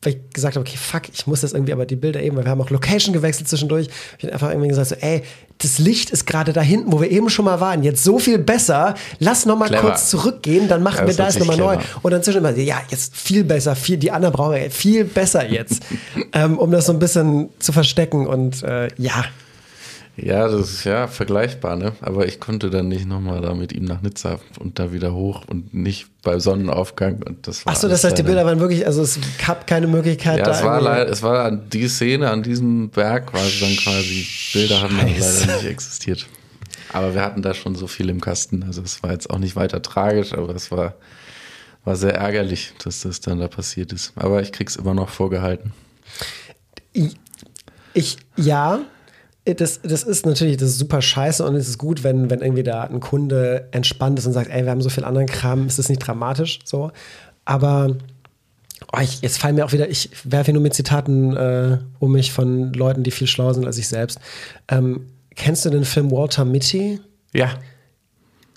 weil ich gesagt habe, okay, fuck, ich muss das irgendwie, aber die Bilder eben, weil wir haben auch Location gewechselt zwischendurch. Ich habe einfach irgendwie gesagt, so, ey, das Licht ist gerade da hinten, wo wir eben schon mal waren, jetzt so viel besser. Lass noch mal Clever. kurz zurückgehen, dann machen Ja, wir das nochmal neu. Und dann zwischendurch immer, ja, jetzt viel besser, viel, die anderen brauchen wir viel besser jetzt, (laughs) ähm, um das so ein bisschen zu verstecken und äh, ja. Ja, das ist ja vergleichbar, ne? Aber ich konnte dann nicht nochmal da mit ihm nach Nizza und da wieder hoch und nicht bei Sonnenaufgang. Und das war Achso, das heißt, die Bilder waren wirklich, also es gab keine Möglichkeit, Ja, da es war leider, es war die Szene an diesem Berg quasi dann quasi, Bilder haben dann leider nicht existiert. Aber wir hatten da schon so viel im Kasten. Also es war jetzt auch nicht weiter tragisch, aber es war, war sehr ärgerlich, dass das dann da passiert ist. Aber ich krieg's immer noch vorgehalten. Ich, ja, das, das ist natürlich, das ist super scheiße und es ist gut, wenn, wenn irgendwie da ein Kunde entspannt ist und sagt, ey, wir haben so viel anderen Kram, ist das nicht dramatisch, so. Aber oh, ich, jetzt fallen mir auch wieder, ich werfe hier nur mit Zitaten äh, um mich von Leuten, die viel schlauer sind als ich selbst. Ähm, kennst du den Film Walter Mitty? Ja.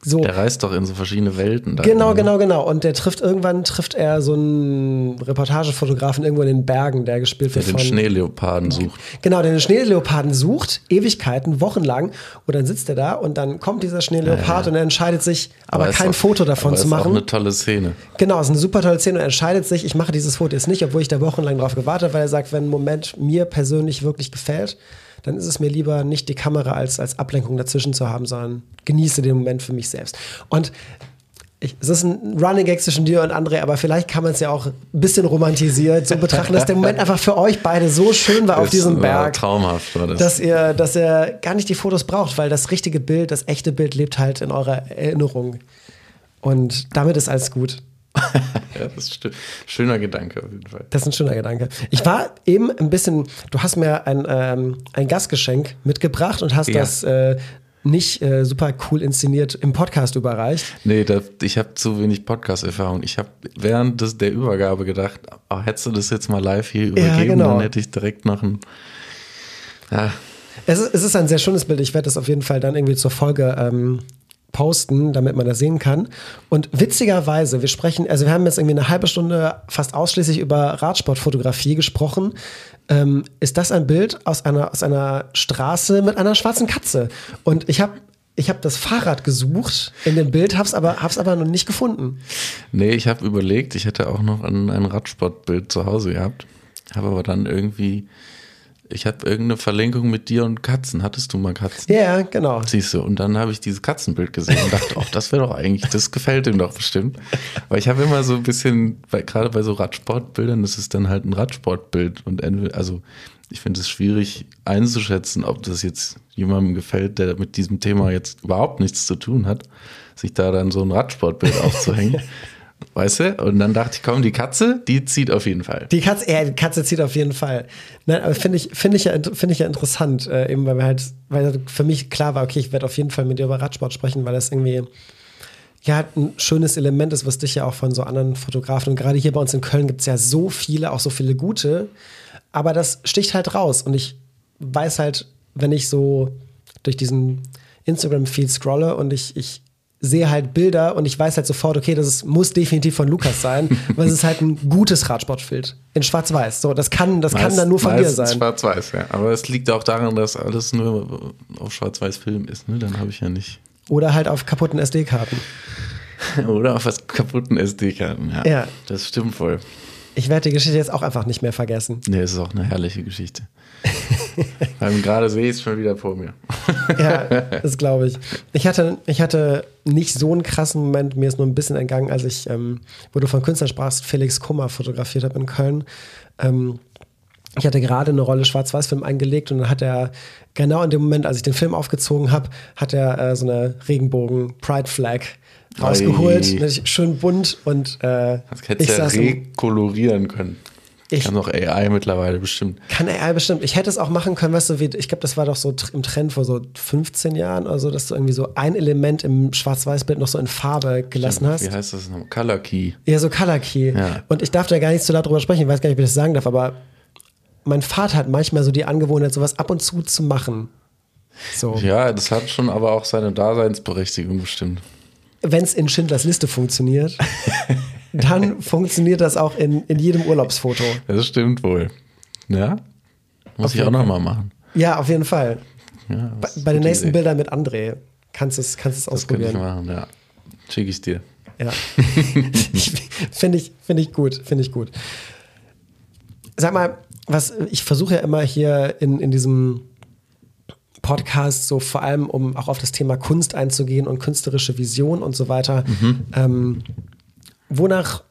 So, Der reist doch in so verschiedene Welten. Da Genau, ne? genau, genau. Und der trifft irgendwann trifft er so einen Reportagefotografen irgendwo in den Bergen, der gespielt Der wird den von Schneeleoparden sucht. Genau, der den Schneeleoparden sucht, Ewigkeiten, wochenlang. Und dann sitzt er da und dann kommt dieser Schneeleopard und er entscheidet sich, aber, ist kein auch- Foto davon aber zu ist Auch machen. eine tolle Szene. Genau, es ist eine super tolle Szene und er entscheidet sich, ich mache dieses Foto jetzt nicht, obwohl ich da wochenlang drauf gewartet habe, weil er sagt, wenn ein Moment mir persönlich wirklich gefällt, dann ist es mir lieber nicht die Kamera als, als Ablenkung dazwischen zu haben, sondern genieße den Moment für mich selbst. Und ich, es ist ein Running Gag zwischen dir und André, aber vielleicht kann man es ja auch ein bisschen romantisiert so betrachten, dass der Moment einfach für euch beide so schön war auf diesem war Berg Traumhaft war das. dass ihr, dass ihr gar nicht die Fotos braucht, weil das richtige Bild, das echte Bild lebt halt in eurer Erinnerung. Und damit ist alles gut. Ja, das ist sti- schöner Gedanke auf jeden Fall. Das ist ein schöner Gedanke. Ich war eben ein bisschen, du hast mir ein, ähm, ein Gastgeschenk mitgebracht und hast Ja. das äh, nicht äh, super cool inszeniert im Podcast überreicht. Nee, das, ich habe zu wenig Podcast-Erfahrung. Ich habe während des, der Übergabe gedacht, oh, hättest du das jetzt mal live hier übergeben, genau. dann hätte ich direkt noch ein. Ja, Es ist, es ist ein sehr schönes Bild. Ich werde das auf jeden Fall dann irgendwie zur Folge ähm, posten, damit man das sehen kann. Und witzigerweise, wir sprechen, also wir haben jetzt irgendwie eine halbe Stunde fast ausschließlich über Radsportfotografie gesprochen. Ähm, ist das ein Bild aus einer, aus einer Straße mit einer schwarzen Katze? Und ich habe ich habe das Fahrrad gesucht in dem Bild, hab's aber, hab's aber noch nicht gefunden. Nee, ich habe überlegt, ich hätte auch noch ein, ein Radsportbild zu Hause gehabt. Habe aber dann irgendwie ich habe irgendeine Verlinkung mit dir und Katzen. Hattest du mal Katzen? Ja, genau. Siehst du, und dann habe ich dieses Katzenbild gesehen und dachte, ach, das wäre doch eigentlich, das gefällt ihm doch bestimmt. Weil ich habe immer so ein bisschen, gerade bei so Radsportbildern, das ist dann halt ein Radsportbild und also ich finde es schwierig einzuschätzen, ob das jetzt jemandem gefällt, der mit diesem Thema jetzt überhaupt nichts zu tun hat, sich da dann so ein Radsportbild aufzuhängen. (laughs) Weißt du? Und dann dachte ich, komm, die Katze, die zieht auf jeden Fall. Die Katze, ja, die Katze zieht auf jeden Fall. Nein, aber finde ich, finde ich ja, finde ich ja interessant, äh, eben weil wir halt, weil für mich klar war, okay, ich werde auf jeden Fall mit dir über Radsport sprechen, weil das irgendwie ja ein schönes Element ist, was dich ja auch von so anderen Fotografen und gerade hier bei uns in Köln gibt es ja so viele, auch so viele gute, aber das sticht halt raus und ich weiß halt, wenn ich so durch diesen Instagram-Feed scrolle und ich, ich sehe halt Bilder und ich weiß halt sofort, okay, das ist, muss definitiv von Lukas sein, (laughs) weil es ist halt ein gutes Radsportbild in Schwarz-Weiß. So, das kann, das meist, kann dann nur von dir sein. Schwarz-Weiß, ja. Aber es liegt auch daran, dass alles nur auf Schwarz-Weiß-Film ist. Ne? Dann habe ich ja nicht. Oder halt auf kaputten SD-Karten. (laughs) Oder auf kaputten SD-Karten, ja. ja. Das stimmt wohl. Ich werde die Geschichte jetzt auch einfach nicht mehr vergessen. Nee, es ist auch eine herrliche Geschichte. (laughs) Weil gerade sehe ich es schon wieder vor mir. (laughs) ja, das glaube ich. Ich hatte, ich hatte nicht so einen krassen Moment, mir ist nur ein bisschen entgangen, als ich, ähm, wo du von Künstlern sprachst, Felix Kummer fotografiert habe in Köln. Ähm, ich hatte gerade eine Rolle Schwarz-Weiß-Film eingelegt und dann hat er genau in dem Moment, als ich den Film aufgezogen habe, hat er äh, so eine Regenbogen-Pride-Flag rausgeholt, schön bunt und äh, das hättest ich ja rekolorieren können. Ich kann doch AI mittlerweile bestimmt. Kann AI bestimmt. Ich hätte es auch machen können, weißt du, wie, ich glaube, das war doch so im Trend vor so 15 Jahren oder so, dass du irgendwie so ein Element im Schwarz-Weiß-Bild noch so in Farbe gelassen hast. Wie heißt das noch? Color Key. Ja, so Color Key. Ja. Und ich darf da gar nicht so laut drüber sprechen, ich weiß gar nicht, wie ich das sagen darf, aber mein Vater hat manchmal so die Angewohnheit, sowas ab und zu zu machen. So. Ja, das hat schon aber auch seine Daseinsberechtigung bestimmt. Wenn es in Schindlers Liste funktioniert. (laughs) dann funktioniert das auch in, in jedem Urlaubsfoto. Das stimmt wohl. Ja? Muss auf ich auch nochmal machen. Ja, auf jeden Fall. Ja, bei, bei den nächsten Idee. Bildern mit André kannst du es kannst ausprobieren. Das kann ich machen, ja. Schicke ich dir. Ja. (laughs) Finde ich, find ich gut, finde ich gut. Sag mal, was ich versuche ja immer hier in, in diesem Podcast so vor allem, um auch auf das Thema Kunst einzugehen und künstlerische Vision und so weiter. Mhm. Ähm, wonach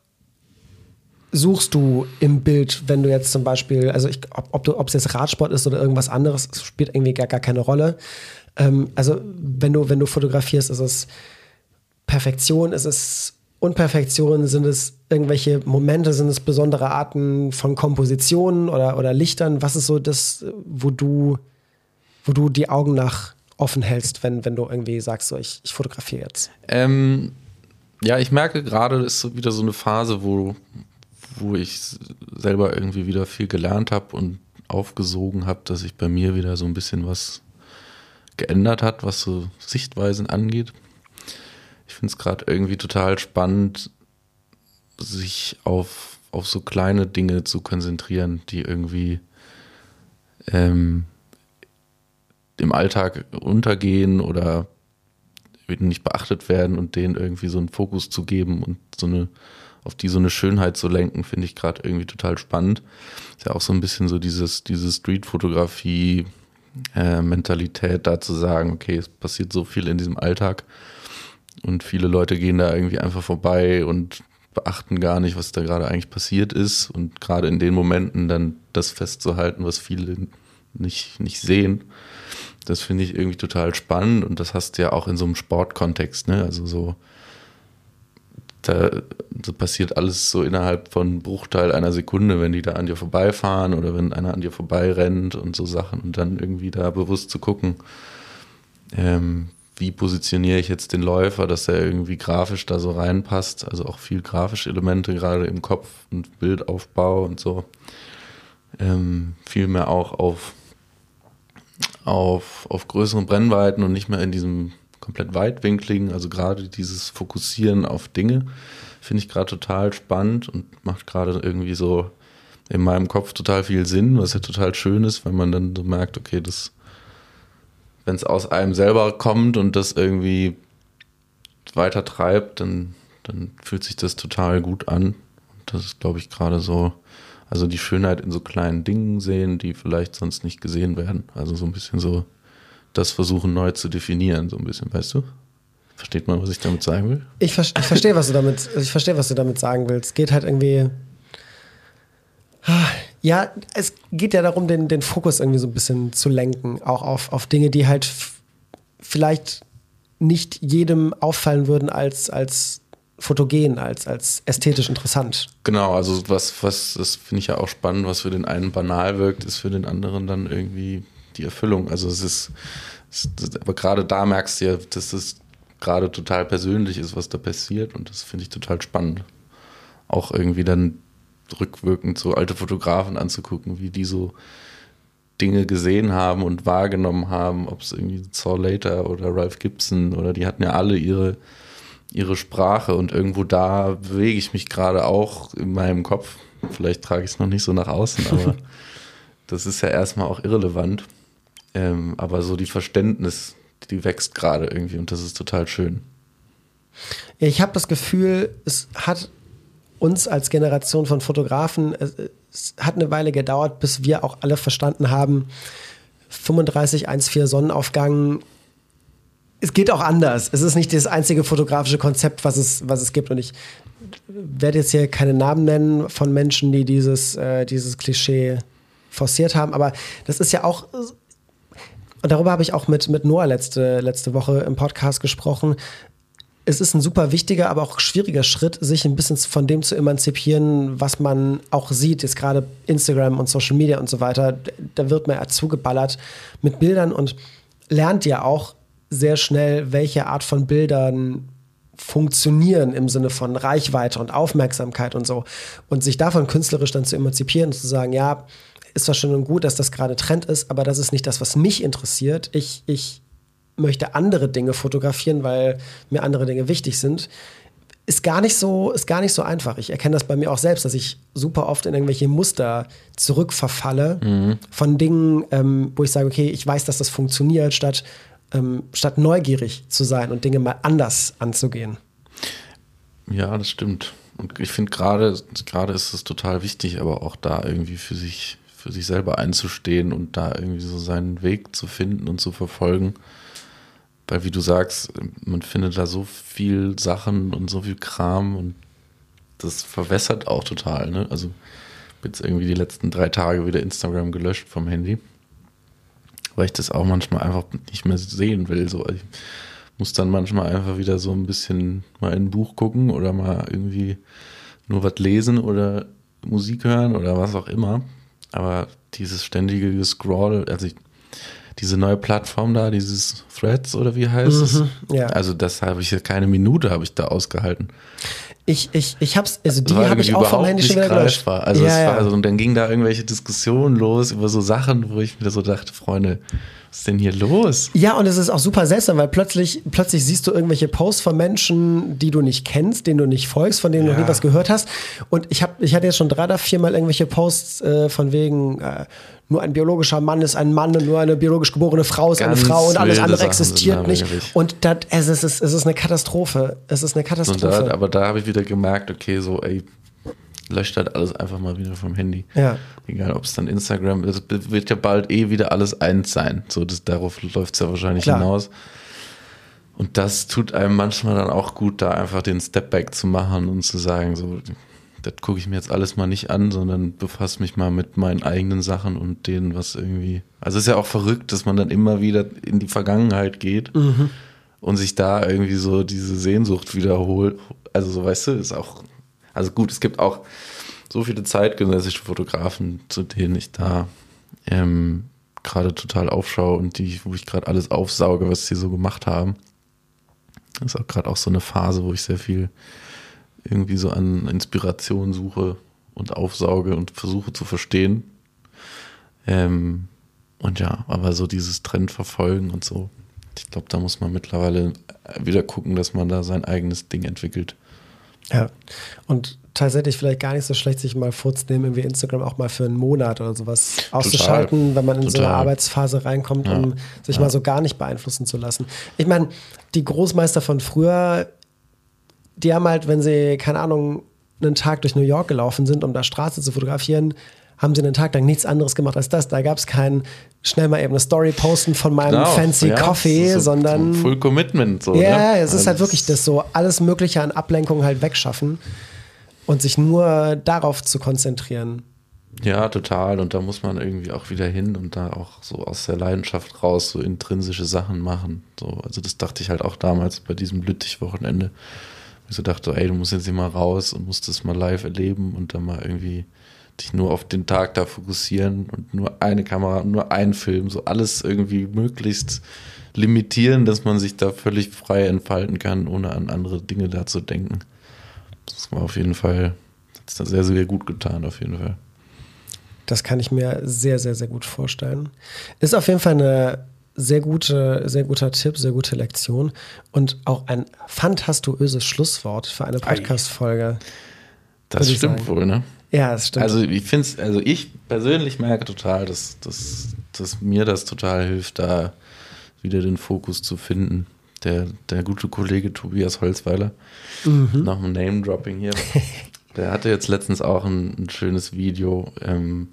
suchst du im Bild, wenn du jetzt zum Beispiel, also ich, ob, ob, du, ob es jetzt Radsport ist oder irgendwas anderes, spielt irgendwie gar, gar keine Rolle. Ähm, also wenn du, wenn du fotografierst, ist es Perfektion, ist es Unperfektion, sind es irgendwelche Momente, sind es besondere Arten von Kompositionen oder, oder Lichtern? Was ist so das, wo du, wo du die Augen nach offen hältst, wenn, wenn du irgendwie sagst, so ich, ich fotografiere jetzt? Ähm ja, ich merke gerade, ist so wieder so eine Phase, wo, wo ich selber irgendwie wieder viel gelernt habe und aufgesogen habe, dass sich bei mir wieder so ein bisschen was geändert hat, was so Sichtweisen angeht. Ich finde es gerade irgendwie total spannend, sich auf, auf so kleine Dinge zu konzentrieren, die irgendwie ähm, im Alltag untergehen oder nicht beachtet werden und denen irgendwie so einen Fokus zu geben und so eine auf die so eine Schönheit zu lenken, finde ich gerade irgendwie total spannend. Ist ja auch so ein bisschen so dieses, diese Street-Fotografie, äh, da zu sagen, okay, es passiert so viel in diesem Alltag und viele Leute gehen da irgendwie einfach vorbei und beachten gar nicht, was da gerade eigentlich passiert ist und gerade in den Momenten dann das festzuhalten, was viele nicht, nicht sehen das finde ich irgendwie total spannend und das hast du ja auch in so einem Sportkontext, ne? Also so, da so passiert alles so innerhalb von Bruchteil einer Sekunde, wenn die da an dir vorbeifahren oder wenn einer an dir vorbeirennt und so Sachen und dann irgendwie da bewusst zu gucken, ähm, wie positioniere ich jetzt den Läufer, dass er irgendwie grafisch da so reinpasst, also auch viel grafische Elemente gerade im Kopf und Bildaufbau und so. Ähm, viel mehr auch auf auf, auf größeren Brennweiten und nicht mehr in diesem komplett weitwinkligen, also gerade dieses Fokussieren auf Dinge, finde ich gerade total spannend und macht gerade irgendwie so in meinem Kopf total viel Sinn, was ja total schön ist, wenn man dann so merkt, okay, das, wenn es aus einem selber kommt und das irgendwie weiter treibt, dann, dann fühlt sich das total gut an. Und das ist, glaube ich, gerade so, also die Schönheit in so kleinen Dingen sehen, die vielleicht sonst nicht gesehen werden. Also so ein bisschen so das versuchen neu zu definieren, so ein bisschen, weißt du? Versteht man, was ich damit sagen will? Ich, ver ich verstehe, was du damit, ich verstehe, was du damit sagen willst. Es geht halt irgendwie. Ja, es geht ja darum, den, den Fokus irgendwie so ein bisschen zu lenken, auch auf, auf Dinge, die halt vielleicht nicht jedem auffallen würden als, als fotogen, als, als ästhetisch interessant. Genau, also was, was, das finde ich ja auch spannend, was für den einen banal wirkt, ist für den anderen dann irgendwie die Erfüllung. Also es ist, es aber gerade da merkst du ja, dass es gerade total persönlich ist, was da passiert und das finde ich total spannend. Auch irgendwie dann rückwirkend so alte Fotografen anzugucken, wie die so Dinge gesehen haben und wahrgenommen haben, ob es irgendwie Saw Later oder Ralph Gibson oder die hatten ja alle ihre, ihre Sprache und irgendwo da bewege ich mich gerade auch in meinem Kopf. Vielleicht trage ich es noch nicht so nach außen, (laughs) aber das ist ja erstmal auch irrelevant. Ähm, aber so die Verständnis, die wächst gerade irgendwie und das ist total schön. Ich habe das Gefühl, es hat uns als Generation von Fotografen, es hat eine Weile gedauert, bis wir auch alle verstanden haben, 35, 1,4 Sonnenaufgang, es geht auch anders. Es ist nicht das einzige fotografische Konzept, was es, was es gibt. Und ich werde jetzt hier keine Namen nennen von Menschen, die dieses, äh, dieses Klischee forciert haben, aber das ist ja auch und darüber habe ich auch mit, mit Noah letzte, letzte Woche im Podcast gesprochen. Es ist ein super wichtiger, aber auch schwieriger Schritt, sich ein bisschen von dem zu emanzipieren, was man auch sieht, jetzt gerade Instagram und Social Media und so weiter. Da wird man ja zugeballert mit Bildern und lernt ja auch sehr schnell, welche Art von Bildern funktionieren im Sinne von Reichweite und Aufmerksamkeit und so. Und sich davon künstlerisch dann zu emanzipieren und zu sagen, ja, ist zwar schön und gut, dass das gerade Trend ist, aber das ist nicht das, was mich interessiert. Ich, ich möchte andere Dinge fotografieren, weil mir andere Dinge wichtig sind. Ist gar nicht so, ist gar nicht so einfach. Ich erkenne das bei mir auch selbst, dass ich super oft in irgendwelche Muster zurückverfalle mhm. von Dingen, ähm, wo ich sage, okay, ich weiß, dass das funktioniert, statt, ähm, statt neugierig zu sein und Dinge mal anders anzugehen. Ja, das stimmt. Und ich finde gerade, gerade ist es total wichtig, aber auch da irgendwie für sich für sich selber einzustehen und da irgendwie so seinen Weg zu finden und zu verfolgen. Weil, wie du sagst, man findet da so viel Sachen und so viel Kram und das verwässert auch total. Ne? Also, jetzt irgendwie die letzten drei Tage wieder Instagram gelöscht vom Handy, weil ich das auch manchmal einfach nicht mehr sehen will. So, ich muss dann manchmal einfach wieder so ein bisschen mal in ein Buch gucken oder mal irgendwie nur was lesen oder Musik hören oder was auch immer. Aber dieses ständige Scroll, also ich, diese neue Plattform da, dieses Threads oder wie heißt es? Mhm, ja. Also das habe ich keine Minute habe ich da ausgehalten. Ich, ich, ich hab's, also die habe ich auch vom Handy schon wieder gelöscht. Also ja, es war so, und dann ging da irgendwelche Diskussionen los über so Sachen, wo ich mir so dachte, Freunde, was ist denn hier los? Ja, und es ist auch super seltsam, weil plötzlich, plötzlich siehst du irgendwelche Posts von Menschen, die du nicht kennst, denen du nicht folgst, von denen ja. du noch nie was gehört hast. Und ich, hab, ich hatte jetzt schon drei oder viermal irgendwelche Posts äh, von wegen, äh, nur ein biologischer Mann ist ein Mann und nur eine biologisch geborene Frau ist Ganz eine Frau und alles andere Sachen existiert nicht. Und das, es, ist, es ist eine Katastrophe. Es ist eine Katastrophe. Da, aber da habe ich wieder gemerkt, okay, so, ey, löscht halt alles einfach mal wieder vom Handy. Ja. Egal, ob es dann Instagram ist, wird ja bald eh wieder alles eins sein. So, das, darauf läuft es ja wahrscheinlich Klar. hinaus. Und das tut einem manchmal dann auch gut, da einfach den Stepback zu machen und zu sagen, so, das gucke ich mir jetzt alles mal nicht an, sondern befasse mich mal mit meinen eigenen Sachen und denen, was irgendwie. Also es ist ja auch verrückt, dass man dann immer wieder in die Vergangenheit geht mhm. und sich da irgendwie so diese Sehnsucht wiederholt. Also so, weißt du, ist auch also gut, es gibt auch so viele zeitgenössische Fotografen, zu denen ich da ähm, gerade total aufschaue und die, wo ich gerade alles aufsauge, was sie so gemacht haben. Das ist auch gerade auch so eine Phase, wo ich sehr viel irgendwie so an Inspiration suche und aufsauge und versuche zu verstehen. Ähm, Und ja, aber so dieses Trend verfolgen und so, ich glaube, da muss man mittlerweile wieder gucken, dass man da sein eigenes Ding entwickelt. Ja. Und tatsächlich vielleicht gar nicht so schlecht, sich mal vorzunehmen, wie Instagram auch mal für einen Monat oder sowas auszuschalten, wenn man in Total. so eine Arbeitsphase reinkommt, um ja. sich ja. mal so gar nicht beeinflussen zu lassen. Ich meine, die Großmeister von früher, die haben halt, wenn sie, keine Ahnung, einen Tag durch New York gelaufen sind, um da Straße zu fotografieren, haben sie einen Tag lang nichts anderes gemacht als das. Da gab es kein schnell mal eben eine Story posten von meinem genau, fancy ja, Coffee, so, sondern. So Full Commitment. So, ja, ne? es ist halt wirklich das so, alles Mögliche an Ablenkung halt wegschaffen und sich nur darauf zu konzentrieren. Ja, total. Und da muss man irgendwie auch wieder hin und da auch so aus der Leidenschaft raus so intrinsische Sachen machen. So, also das dachte ich halt auch damals bei diesem Lüttich-Wochenende. Ich so dachte, ey, du musst jetzt hier mal raus und musst das mal live erleben und dann mal irgendwie dich nur auf den Tag da fokussieren und nur eine Kamera, nur einen Film, so alles irgendwie möglichst limitieren, dass man sich da völlig frei entfalten kann, ohne an andere Dinge da zu denken. Das war auf jeden Fall, hat es sehr, sehr gut getan, auf jeden Fall. Das kann ich mir sehr, sehr, sehr gut vorstellen. Ist auf jeden Fall eine sehr gute, sehr guter Tipp, sehr gute Lektion und auch ein fantastuöses Schlusswort für eine Podcast-Folge. Das stimmt sagen. wohl, ne? Ja, das stimmt. Also ich finde also ich persönlich merke total, dass, dass, dass mir das total hilft, da wieder den Fokus zu finden. Der, der gute Kollege Tobias Holzweiler, mhm. nach dem Name-Dropping hier, (laughs) der hatte jetzt letztens auch ein, ein schönes Video, ähm,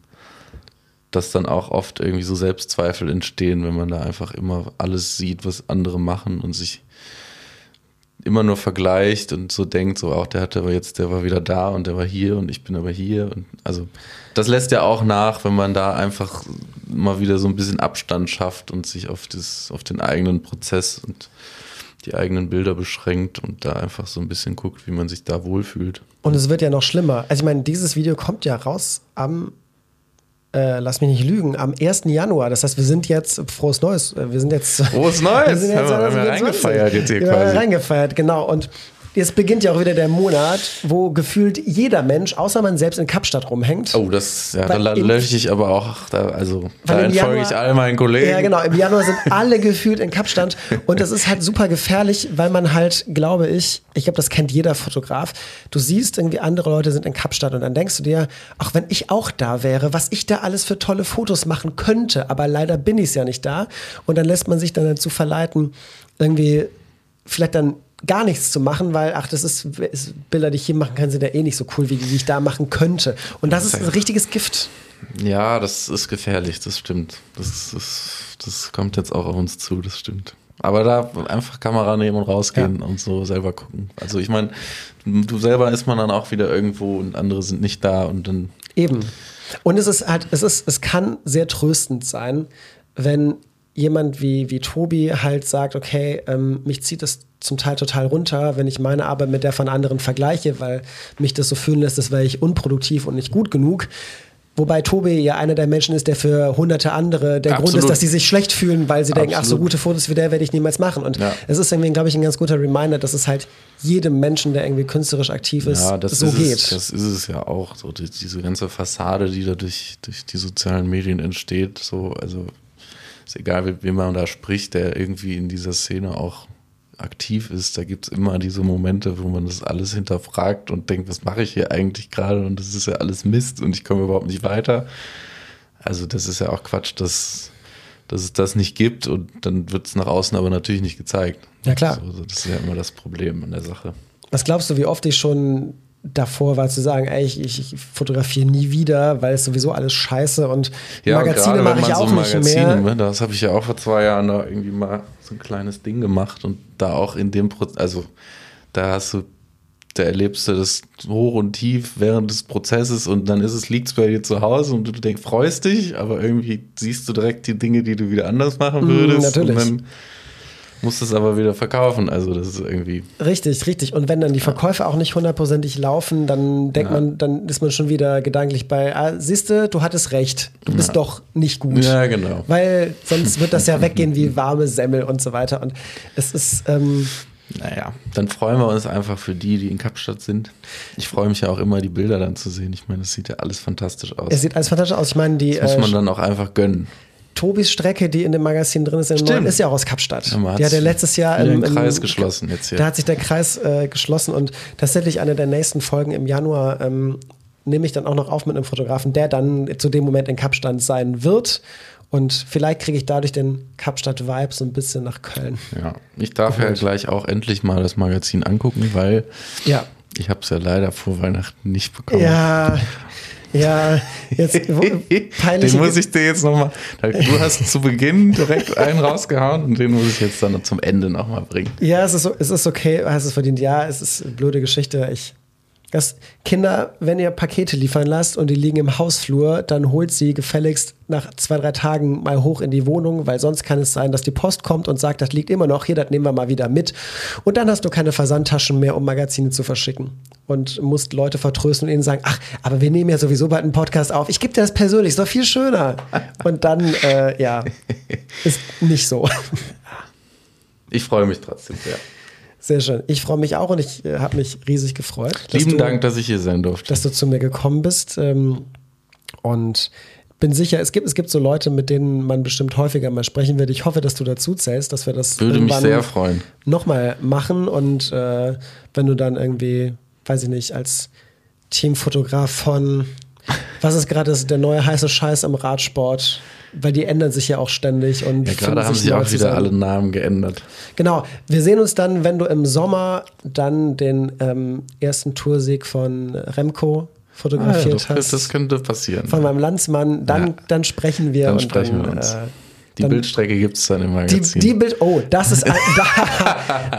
dass dann auch oft irgendwie so Selbstzweifel entstehen, wenn man da einfach immer alles sieht, was andere machen und sich immer nur vergleicht und so denkt, so auch der hatte aber jetzt, der war wieder da und der war hier und ich bin aber hier. Und also das lässt ja auch nach, wenn man da einfach mal wieder so ein bisschen Abstand schafft und sich auf, das, auf den eigenen Prozess und die eigenen Bilder beschränkt und da einfach so ein bisschen guckt, wie man sich da wohlfühlt. Und es wird ja noch schlimmer. Also ich meine, dieses Video kommt ja raus am äh, lass mich nicht lügen, am 1. Januar. Das heißt, wir sind jetzt, frohes Neues, äh, wir sind jetzt. Frohes (laughs) Neues! Wir sind jetzt, haben wir, reingefeiert jetzt hier quasi. Reingefeiert, genau. Und Jetzt beginnt ja auch wieder der Monat, wo gefühlt jeder Mensch, außer man selbst in Kapstadt rumhängt. Oh, das, ja, da lösche ich aber auch, da, also da entfolge ich all meinen Kollegen. Ja, genau, im Januar sind alle gefühlt in Kapstadt und das ist halt super gefährlich, weil man halt, glaube ich, ich glaube, das kennt jeder Fotograf, du siehst irgendwie andere Leute sind in Kapstadt und dann denkst du dir, ach, wenn ich auch da wäre, was ich da alles für tolle Fotos machen könnte, aber leider bin ich es ja nicht da und dann lässt man sich dann dazu verleiten, irgendwie vielleicht dann gar nichts zu machen, weil, ach, das ist, ist Bilder, die ich hier machen kann, sind ja eh nicht so cool, wie die ich da machen könnte. Und das ist ein richtiges Gift. Ja, das ist gefährlich, das stimmt. Das, das, das kommt jetzt auch auf uns zu, das stimmt. Aber da einfach Kamera nehmen und rausgehen ja. und so selber gucken. Also ich meine, du selber ist man dann auch wieder irgendwo und andere sind nicht da und dann. Eben. Und es ist halt, es ist, es kann sehr tröstend sein, wenn jemand wie, wie Tobi halt sagt, okay, ähm, mich zieht das zum Teil total runter, wenn ich meine Arbeit mit der von anderen vergleiche, weil mich das so fühlen lässt, als wäre ich unproduktiv und nicht gut genug. Wobei Tobi ja einer der Menschen ist, der für hunderte andere der Absolut. Grund ist, dass sie sich schlecht fühlen, weil sie Absolut. denken, ach, so gute Fotos wie der werde ich niemals machen. Und ja. es ist irgendwie, glaube ich, ein ganz guter Reminder, dass es halt jedem Menschen, der irgendwie künsterisch aktiv ist, ja, so ist geht. Es, das ist es ja auch. So die, diese ganze Fassade, die da durch, durch die sozialen Medien entsteht, so, also ist egal, wie man da spricht, der irgendwie in dieser Szene auch aktiv ist, da gibt es immer diese Momente, wo man das alles hinterfragt und denkt, was mache ich hier eigentlich gerade und das ist ja alles Mist und ich komme überhaupt nicht weiter. Also das ist ja auch Quatsch, dass, dass es das nicht gibt und dann wird es nach außen aber natürlich nicht gezeigt. Ja klar. Also, das ist ja immer das Problem an der Sache. Was glaubst du, wie oft ich schon davor war zu sagen, ey, ich, ich fotografiere nie wieder, weil es sowieso alles scheiße und ja, Magazine mache ich auch so nicht Magazine, mehr. Ne, das habe ich ja auch vor zwei Jahren da irgendwie mal so ein kleines Ding gemacht und da auch in dem Prozess, also da hast du, da erlebst du das hoch und tief während des Prozesses und dann ist es, liegt es bei dir zu Hause und du denkst, freust dich, aber irgendwie siehst du direkt die Dinge, die du wieder anders machen mm, würdest. Mm, natürlich. Und dann muss es aber wieder verkaufen. Also das ist irgendwie. Richtig, richtig. Und wenn dann die Verkäufe auch nicht hundertprozentig laufen, dann denkt ja. man, dann ist man schon wieder gedanklich bei, ah, siehste, du hattest recht, du bist ja. doch nicht gut. Ja, genau. Weil sonst wird das ja weggehen wie warme Semmel und so weiter. Und es ist. Ähm, naja, dann freuen wir uns einfach für die, die in Kapstadt sind. Ich freue mich ja auch immer, die Bilder dann zu sehen. Ich meine, es sieht ja alles fantastisch aus. Es sieht alles fantastisch aus. Ich meine, die. Das muss man äh, dann auch einfach gönnen. Tobis Strecke, die in dem Magazin drin ist, neuen, ist ja auch aus Kapstadt. Ja, die hat ja letztes Jahr im, im Kreis geschlossen jetzt hier. Da hat sich der Kreis äh, geschlossen und tatsächlich eine der nächsten Folgen im Januar ähm, nehme ich dann auch noch auf mit einem Fotografen, der dann zu dem Moment in Kapstadt sein wird. Und vielleicht kriege ich dadurch den Kapstadt-Vibe so ein bisschen nach Köln. Ja, ich darf ja gleich auch endlich mal das Magazin angucken, weil Ja. ich habe es ja leider vor Weihnachten nicht bekommen. Ja, ja, jetzt wo, (laughs) peinliche Den muss ich dir jetzt nochmal. Du hast zu Beginn direkt einen rausgehauen und den muss ich jetzt dann zum Ende nochmal bringen. Ja, es ist, es ist okay, hast es verdient. Ja, es ist eine blöde Geschichte. Ich, das, Kinder, wenn ihr Pakete liefern lasst und die liegen im Hausflur, dann holt sie gefälligst nach zwei, drei Tagen mal hoch in die Wohnung, weil sonst kann es sein, dass die Post kommt und sagt, das liegt immer noch hier, das nehmen wir mal wieder mit. Und dann hast du keine Versandtaschen mehr, um Magazine zu verschicken. Und musst Leute vertrösten und ihnen sagen, ach, aber wir nehmen ja sowieso bald einen Podcast auf. Ich gebe dir das persönlich, ist doch viel schöner. Und dann, äh, ja, (laughs) ist nicht so. Ich freue mich trotzdem sehr. Sehr schön. Ich freue mich auch und ich äh, habe mich riesig gefreut. Lieben du, Dank, dass ich hier sein durfte. dass du zu mir gekommen bist. Ähm, und bin sicher, es gibt, es gibt so Leute, mit denen man bestimmt häufiger mal sprechen wird. Ich hoffe, dass du dazu zählst, dass wir das Würde mich sehr freuen. nochmal machen. Und äh, wenn du dann irgendwie, weiß ich nicht, als Teamfotograf von, was ist gerade der neue heiße Scheiß am Radsport? Weil die ändern sich ja auch ständig. Und Ja, gerade haben sich neu auch wieder zusammen. alle Namen geändert. Genau, wir sehen uns dann, wenn du im Sommer dann den ähm, ersten Toursieg von Remco Ah, ja, fotografiert das, hast. das könnte passieren. von meinem Landsmann, dann, Ja. dann sprechen wir. Dann und sprechen dann, wir uns. Äh, Die dann- Bildstrecke gibt es dann im die, Magazin. die Bild, oh, das ist, (laughs) da,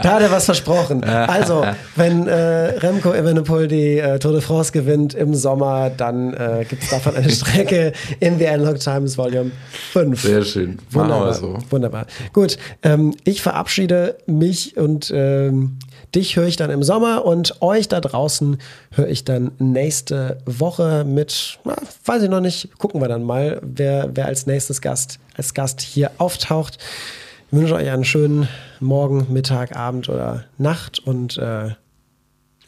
da hat er was versprochen. Also, wenn äh, Remco Evenepoel die äh, Tour de France gewinnt im Sommer, dann äh, gibt es davon eine (laughs) Strecke in The Analog Times Volume 5. Sehr schön. Wunderbar. so. Wunderbar. Gut, ähm, ich verabschiede mich und ähm, dich höre ich dann im Sommer und euch da draußen höre ich dann nächste Woche mit, na, weiß ich noch nicht, gucken wir dann mal, wer, wer als nächstes Gast, als Gast hier auftaucht. Ich wünsche euch einen schönen Morgen, Mittag, Abend oder Nacht und äh,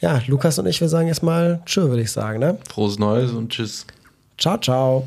ja, Lukas und ich, wir sagen jetzt mal Tschö, würde ich sagen. Ne? Frohes Neues und tschüss. Ciao, ciao.